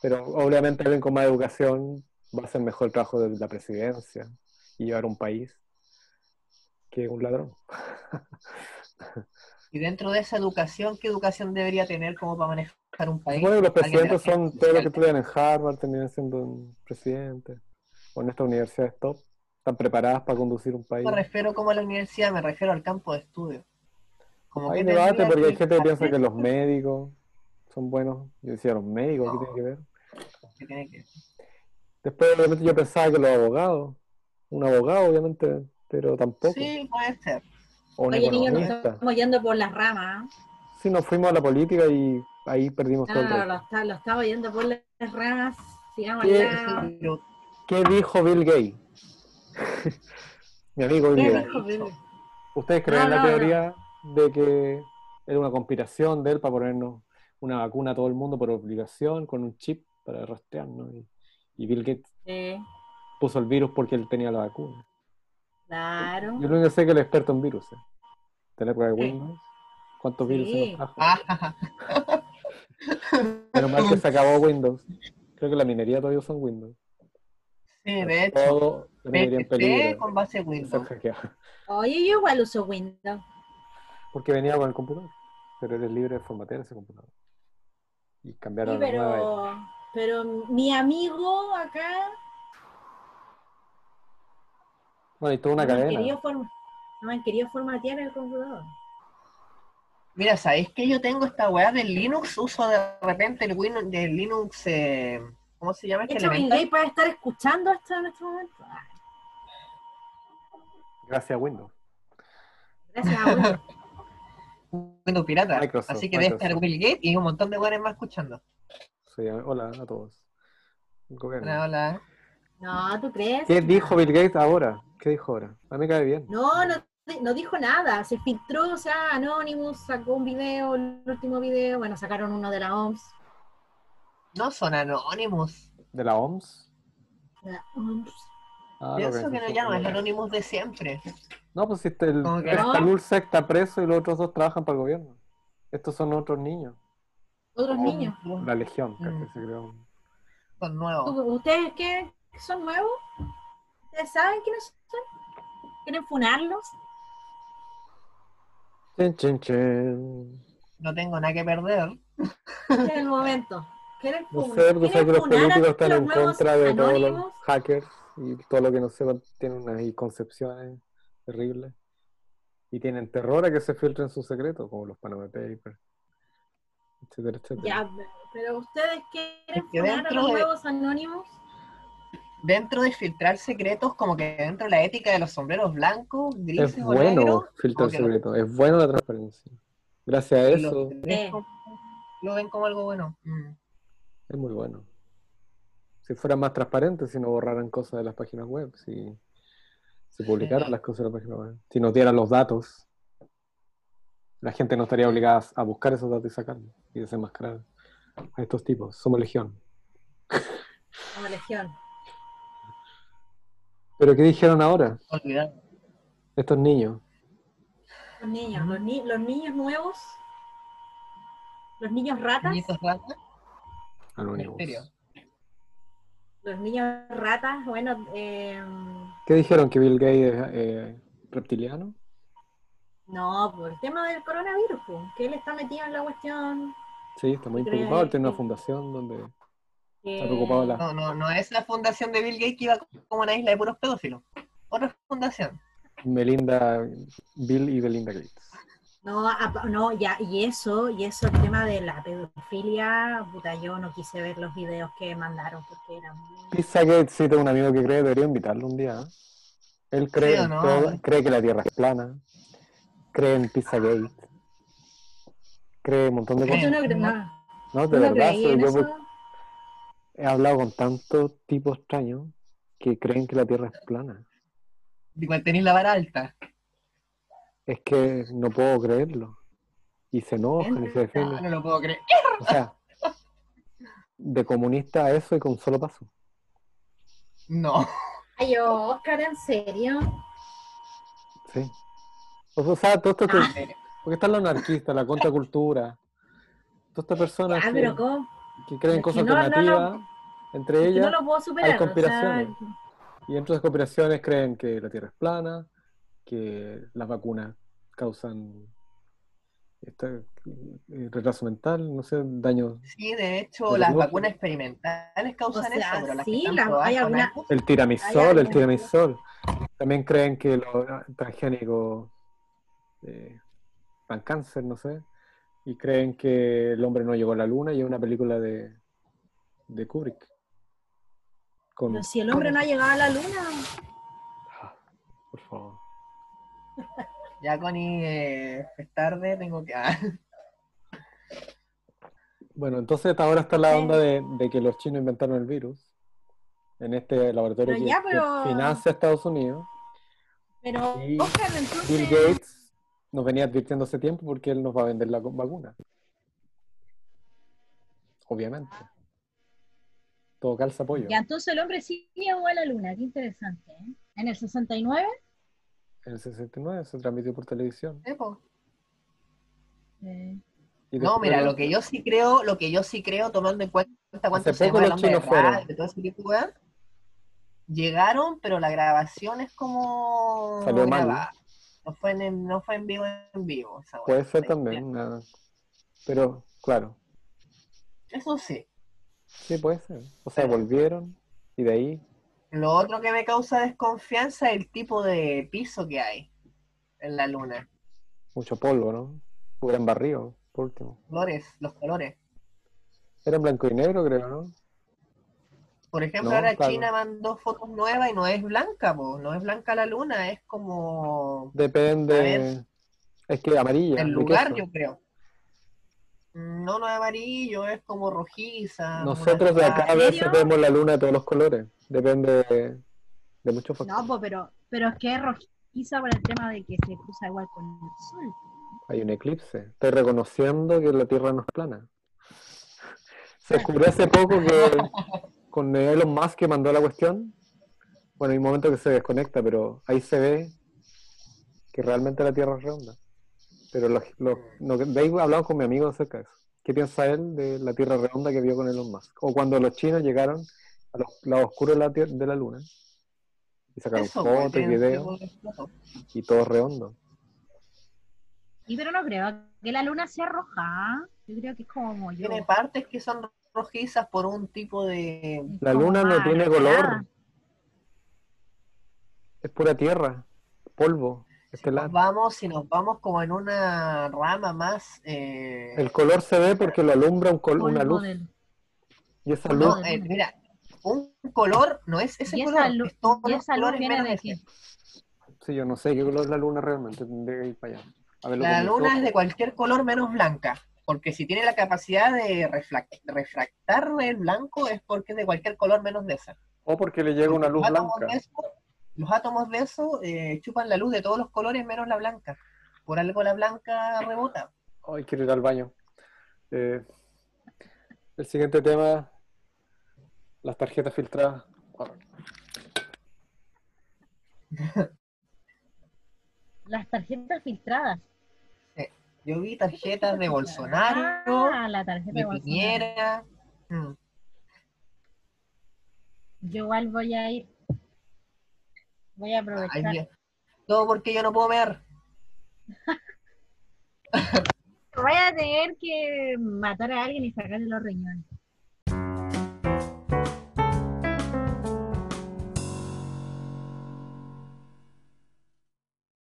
Speaker 1: Pero obviamente alguien con más educación va a hacer mejor el trabajo de la presidencia y llevar un país que un ladrón.
Speaker 2: Y dentro de esa educación, ¿qué educación debería tener como para manejar un país?
Speaker 1: Bueno, los presidentes son todos los que estudian en Harvard, terminan siendo un presidente. O en estas universidades top, están preparadas para conducir un país.
Speaker 2: No me refiero como a la universidad, me refiero al campo de estudio. Como
Speaker 1: Hay
Speaker 2: que
Speaker 1: debate porque hay
Speaker 2: que
Speaker 1: gente que piensa que los médicos son buenos. Yo decía, los médicos, ¿qué tiene que ver?
Speaker 2: que tiene que-
Speaker 1: Después, obviamente, yo pensaba que los abogados, un abogado, obviamente, pero tampoco.
Speaker 2: Sí, puede ser.
Speaker 1: O
Speaker 3: Oye, niños, nos estamos yendo por las ramas.
Speaker 1: Sí, nos fuimos a la política y ahí perdimos
Speaker 3: No,
Speaker 1: todo
Speaker 3: no, lo, está- lo estamos yendo por las ramas. Sigamos
Speaker 1: ¿Qué? ¿Qué dijo Bill Gates? Mi amigo Bill
Speaker 3: ¿Qué
Speaker 1: Gates.
Speaker 3: Bill?
Speaker 1: ¿Ustedes creen
Speaker 3: No,
Speaker 1: en la
Speaker 3: no.
Speaker 1: teoría de que era una conspiración de él para ponernos una vacuna a todo el mundo por obligación, con un chip para rastrearnos? Y, y Bill Gates
Speaker 3: Sí,
Speaker 1: puso el virus porque él tenía la vacuna.
Speaker 3: Claro.
Speaker 1: Yo lo único que sé es que es experto en virus. ¿De la época de. Windows? ¿Cuántos
Speaker 3: Sí.
Speaker 1: virus se nos trajo?
Speaker 2: Ah,
Speaker 1: mal que se acabó Windows. Creo que la minería todavía usa Windows.
Speaker 2: sí, de hecho.
Speaker 1: Todo la minería en peligro.
Speaker 2: con base Windows.
Speaker 3: Oye, yo igual uso Windows.
Speaker 1: Porque venía con el computador. Pero eres libre de formatear ese computador. Y cambiaron
Speaker 3: Sí,
Speaker 1: a la nueva
Speaker 3: pero, pero mi amigo acá
Speaker 1: Bueno, y toda una
Speaker 3: no, han
Speaker 1: cadena.
Speaker 3: querido form- no me han querido formatear el computador.
Speaker 2: Mira, ¿sabéis que yo tengo esta weá del Linux? Uso de repente el Windows del Linux. eh, ¿Cómo se llama este?
Speaker 3: Gates puede estar escuchando esto en este momento.
Speaker 1: Gracias a Windows.
Speaker 3: gracias a Windows.
Speaker 2: Windows pirata.
Speaker 1: Microsoft,
Speaker 2: Así que debe estar. Bill Gates y un montón de weones más escuchando.
Speaker 1: Sí, hola a todos.
Speaker 2: Hola, hola.
Speaker 3: No, ¿tú crees?
Speaker 1: ¿Qué dijo Bill Gates ahora? ¿Qué dijo ahora? A mí me cae bien.
Speaker 3: No, no, no dijo nada. Se filtró, o sea, Anonymous sacó un video, el último video. Bueno, sacaron uno de la OMS.
Speaker 2: No son anónimos.
Speaker 1: ¿De la OMS?
Speaker 3: La OMS.
Speaker 1: Ah,
Speaker 2: Pienso que no, ya no es. Anonymous de siempre.
Speaker 1: No, pues si este, el, este
Speaker 3: no.
Speaker 1: Lulzec está preso y los otros dos trabajan para el gobierno. Estos son otros niños.
Speaker 3: Otros niños.
Speaker 1: La legión, que
Speaker 2: Mm.
Speaker 1: se creó.
Speaker 2: Son nuevos.
Speaker 3: ¿Ustedes qué son nuevos? ¿Ustedes saben quiénes son? ¿Quieren funarlos?
Speaker 1: Chin, chin, chin.
Speaker 2: No tengo nada que perder.
Speaker 3: Este es el momento. ¿Quieren
Speaker 1: No sé, que los políticos están
Speaker 3: los
Speaker 1: en contra de todos los hackers y todo lo que no sepan tienen unas concepciones terribles. Y tienen terror a que se filtren sus secretos, como los Panama Papers, etcétera, etcétera.
Speaker 3: Ya, pero ustedes quieren funar a los
Speaker 2: de-
Speaker 3: nuevos anónimos.
Speaker 2: Dentro de filtrar secretos, como que dentro de la ética de los sombreros blancos,
Speaker 1: Es
Speaker 2: grises o
Speaker 1: bueno
Speaker 2: negros,
Speaker 1: filtrar secretos, es bueno la transparencia. Gracias a eso,
Speaker 2: como- lo ven como algo bueno. Mm.
Speaker 1: es muy bueno. Si fuera más transparente, si no borraran cosas de las páginas web, si se publicaran las cosas de las páginas web, si nos dieran los datos, la gente no estaría obligada a buscar esos datos y sacarlos y desenmascarar a estos tipos. Somos legión.
Speaker 3: Como legión.
Speaker 1: Pero ¿qué dijeron ahora?
Speaker 2: Olvidar.
Speaker 1: Estos niños.
Speaker 3: Los niños, los, ni- los niños nuevos, los niños ratas,
Speaker 2: Niñitos ratas, misterio.
Speaker 3: los niños ratas, bueno, eh,
Speaker 1: ¿Qué dijeron? ¿Que Bill Gates es eh, reptiliano?
Speaker 3: no, por el tema del coronavirus, pues, que él está metido en la cuestión.
Speaker 1: Sí, está muy
Speaker 3: ¿Cree
Speaker 1: preocupado. Él tiene una fundación donde está preocupado de la-
Speaker 2: No, no, no es la fundación de Bill Gates que iba como una isla de puros pedófilos. Otra fundación.
Speaker 1: Melinda, Bill y Belinda Gates.
Speaker 3: No, no, ya, y eso, y eso, el tema de la pedofilia, puta, yo no quise ver los videos que mandaron porque eran muy...
Speaker 1: Pizza Gates, sí, tengo un amigo que cree, debería invitarlo un día. ¿eh? Él cree, cree que la Tierra es plana, cree en Pizza Gate, cree un montón de
Speaker 2: Cree.
Speaker 3: Yo
Speaker 1: cosas.
Speaker 3: no, cre- no,
Speaker 1: No, de
Speaker 3: no
Speaker 1: verdad,
Speaker 3: creí
Speaker 1: sí,
Speaker 3: en
Speaker 1: yo
Speaker 3: eso.
Speaker 1: He hablado con tantos tipos extraños que creen que la Tierra es plana.
Speaker 2: Igual tenéis la vara alta.
Speaker 1: Es que no puedo creerlo. Y se enojan y se defienden.
Speaker 2: no lo puedo creer.
Speaker 1: O sea, de comunista a eso y con un solo paso.
Speaker 2: No.
Speaker 3: Ay, Oscar, ¿en serio?
Speaker 1: Sí. O sea, todo esto que,
Speaker 2: Ah.
Speaker 1: porque están los anarquistas, la contracultura, todas estas personas
Speaker 3: Ah, pero ¿cómo?
Speaker 1: Que creen
Speaker 3: es
Speaker 1: cosas
Speaker 3: que no, no, no.
Speaker 1: alternativas, entre
Speaker 3: Es que
Speaker 1: ellas,
Speaker 3: no lo puedo superar.
Speaker 1: hay
Speaker 3: o sea,
Speaker 1: conspiraciones. y dentro de las conspiraciones creen que la Tierra es plana, que las vacunas causan esta- eh, retraso mental, no sé, daño.
Speaker 2: Sí, de hecho, las vacunas experimentales causan
Speaker 3: O sea,
Speaker 2: eso, pero las
Speaker 3: sí, las- hay alguna-
Speaker 1: El tiramisol,
Speaker 3: Hay
Speaker 1: el tiramisol. También creen que los transgénicos eh, dan cáncer, no sé. Y creen que el hombre no llegó a la luna y es una película de, de Kubrick. Con,
Speaker 3: Pero si el hombre no ha llegado a la luna,
Speaker 1: Ah, por favor.
Speaker 2: Ya, Connie, eh, es tarde, tengo que... ah,
Speaker 1: Bueno, entonces ahora está la onda de, de que los chinos inventaron el virus en este laboratorio
Speaker 3: Pero
Speaker 1: que,
Speaker 3: ya,
Speaker 1: que
Speaker 3: pero-
Speaker 1: financia a Estados Unidos.
Speaker 3: pero
Speaker 1: Y
Speaker 3: Oscar,
Speaker 1: Bill
Speaker 3: entonces...
Speaker 1: Gates nos venía advirtiendo hace tiempo porque él nos va a vender la vacuna. Obviamente. Todo calza pollo.
Speaker 5: Ya, entonces el hombre sí llegó a la luna, qué interesante. ¿eh? En el 69,
Speaker 1: En el 69 se transmitió por televisión.
Speaker 2: eh,
Speaker 1: Y
Speaker 2: No, mira,
Speaker 1: lo-
Speaker 2: lo que yo sí creo, lo que yo sí creo, tomando en cuenta cuánto
Speaker 1: Hace
Speaker 2: se el hombre de
Speaker 1: fueron.
Speaker 2: radio y todo ese tipo de weas, llegaron, pero la grabación es como
Speaker 1: Salió mal.
Speaker 2: No fue en, no fue en vivo en vivo. esa wea.
Speaker 1: Puede ser también. nada. Pero, claro,
Speaker 2: Eso sí.
Speaker 1: sí puede ser. O sea, volvieron y de ahí
Speaker 2: Lo otro que me causa desconfianza es el tipo de piso que hay en la luna.
Speaker 1: mucho polvo, ¿no? Hubieran barrido, por último.
Speaker 2: Colores, los colores.
Speaker 1: Era en blanco y negro, creo, ¿no?
Speaker 2: Por ejemplo,
Speaker 1: No,
Speaker 2: ahora
Speaker 1: claro.
Speaker 2: China mandó fotos nuevas y no es blanca, po. no es blanca la luna, es como
Speaker 1: Depende.
Speaker 2: ver.
Speaker 1: Es que amarilla.
Speaker 2: el lugar, yo creo. No, no es amarillo, es como rojiza.
Speaker 1: Nosotros de acá a
Speaker 3: ¿En
Speaker 1: veces vemos la luna de todos los colores. Depende de, de muchos factores.
Speaker 5: no, pero, pero es que es rojiza por el tema de que se cruza igual con el sol.
Speaker 1: Hay un eclipse. Estoy reconociendo que la Tierra no es plana. Se descubrió hace poco que con Elon Musk que mandó la cuestión, Bueno, hay un momento que se desconecta, pero ahí se ve que realmente la Tierra es redonda. Pero los, los- no, de ahí hablamos con mi amigo acerca de eso. ¿Qué piensa él de la Tierra redonda que vio con Elon Musk? O cuando los chinos llegaron a los lados oscuros de la, de la Luna y sacaron
Speaker 2: Eso,
Speaker 1: fotos y videos y todo redondo.
Speaker 5: Y pero no creo que la luna sea roja. Yo creo que es como yo.
Speaker 2: Tiene partes que son rojizas por un tipo de...
Speaker 1: La Luna no tiene color. Es pura tierra, polvo,
Speaker 2: Si nos vamos, si nos vamos como en una rama más... eh,
Speaker 1: El color se ve porque lo alumbra un col- una luz.
Speaker 5: del-
Speaker 1: Y esa luz,
Speaker 2: no, eh, mira, un color no es ese
Speaker 5: ¿Y esa
Speaker 2: color, es todos
Speaker 5: y
Speaker 2: los
Speaker 5: esa luz viene
Speaker 2: menos
Speaker 5: de
Speaker 1: sí, yo no sé qué color es la luna realmente, tendría que ir para allá. A
Speaker 2: La luna es de cualquier color menos blanca, porque si tiene la capacidad de refractar el blanco es porque es de cualquier color menos de esa.
Speaker 1: O porque le llega una luz
Speaker 2: los átomos
Speaker 1: blanca.
Speaker 2: de eso, los átomos de eso eh, chupan la luz de todos los colores menos la blanca. Por algo la blanca rebota.
Speaker 1: Ay, quiero ir al baño. Eh, el siguiente tema, las tarjetas filtradas.
Speaker 3: Las tarjetas filtradas.
Speaker 2: Yo vi tarjetas de Bolsonaro,
Speaker 3: Ah, la tarjeta de
Speaker 2: de
Speaker 3: Bolsonaro.
Speaker 2: Piñera. Mm.
Speaker 3: Yo igual voy a ir. Voy a
Speaker 2: Ay,
Speaker 3: aprovechar.
Speaker 2: mira. Todo porque yo no puedo ver.
Speaker 3: Voy a tener que matar a alguien y sacarle los riñones.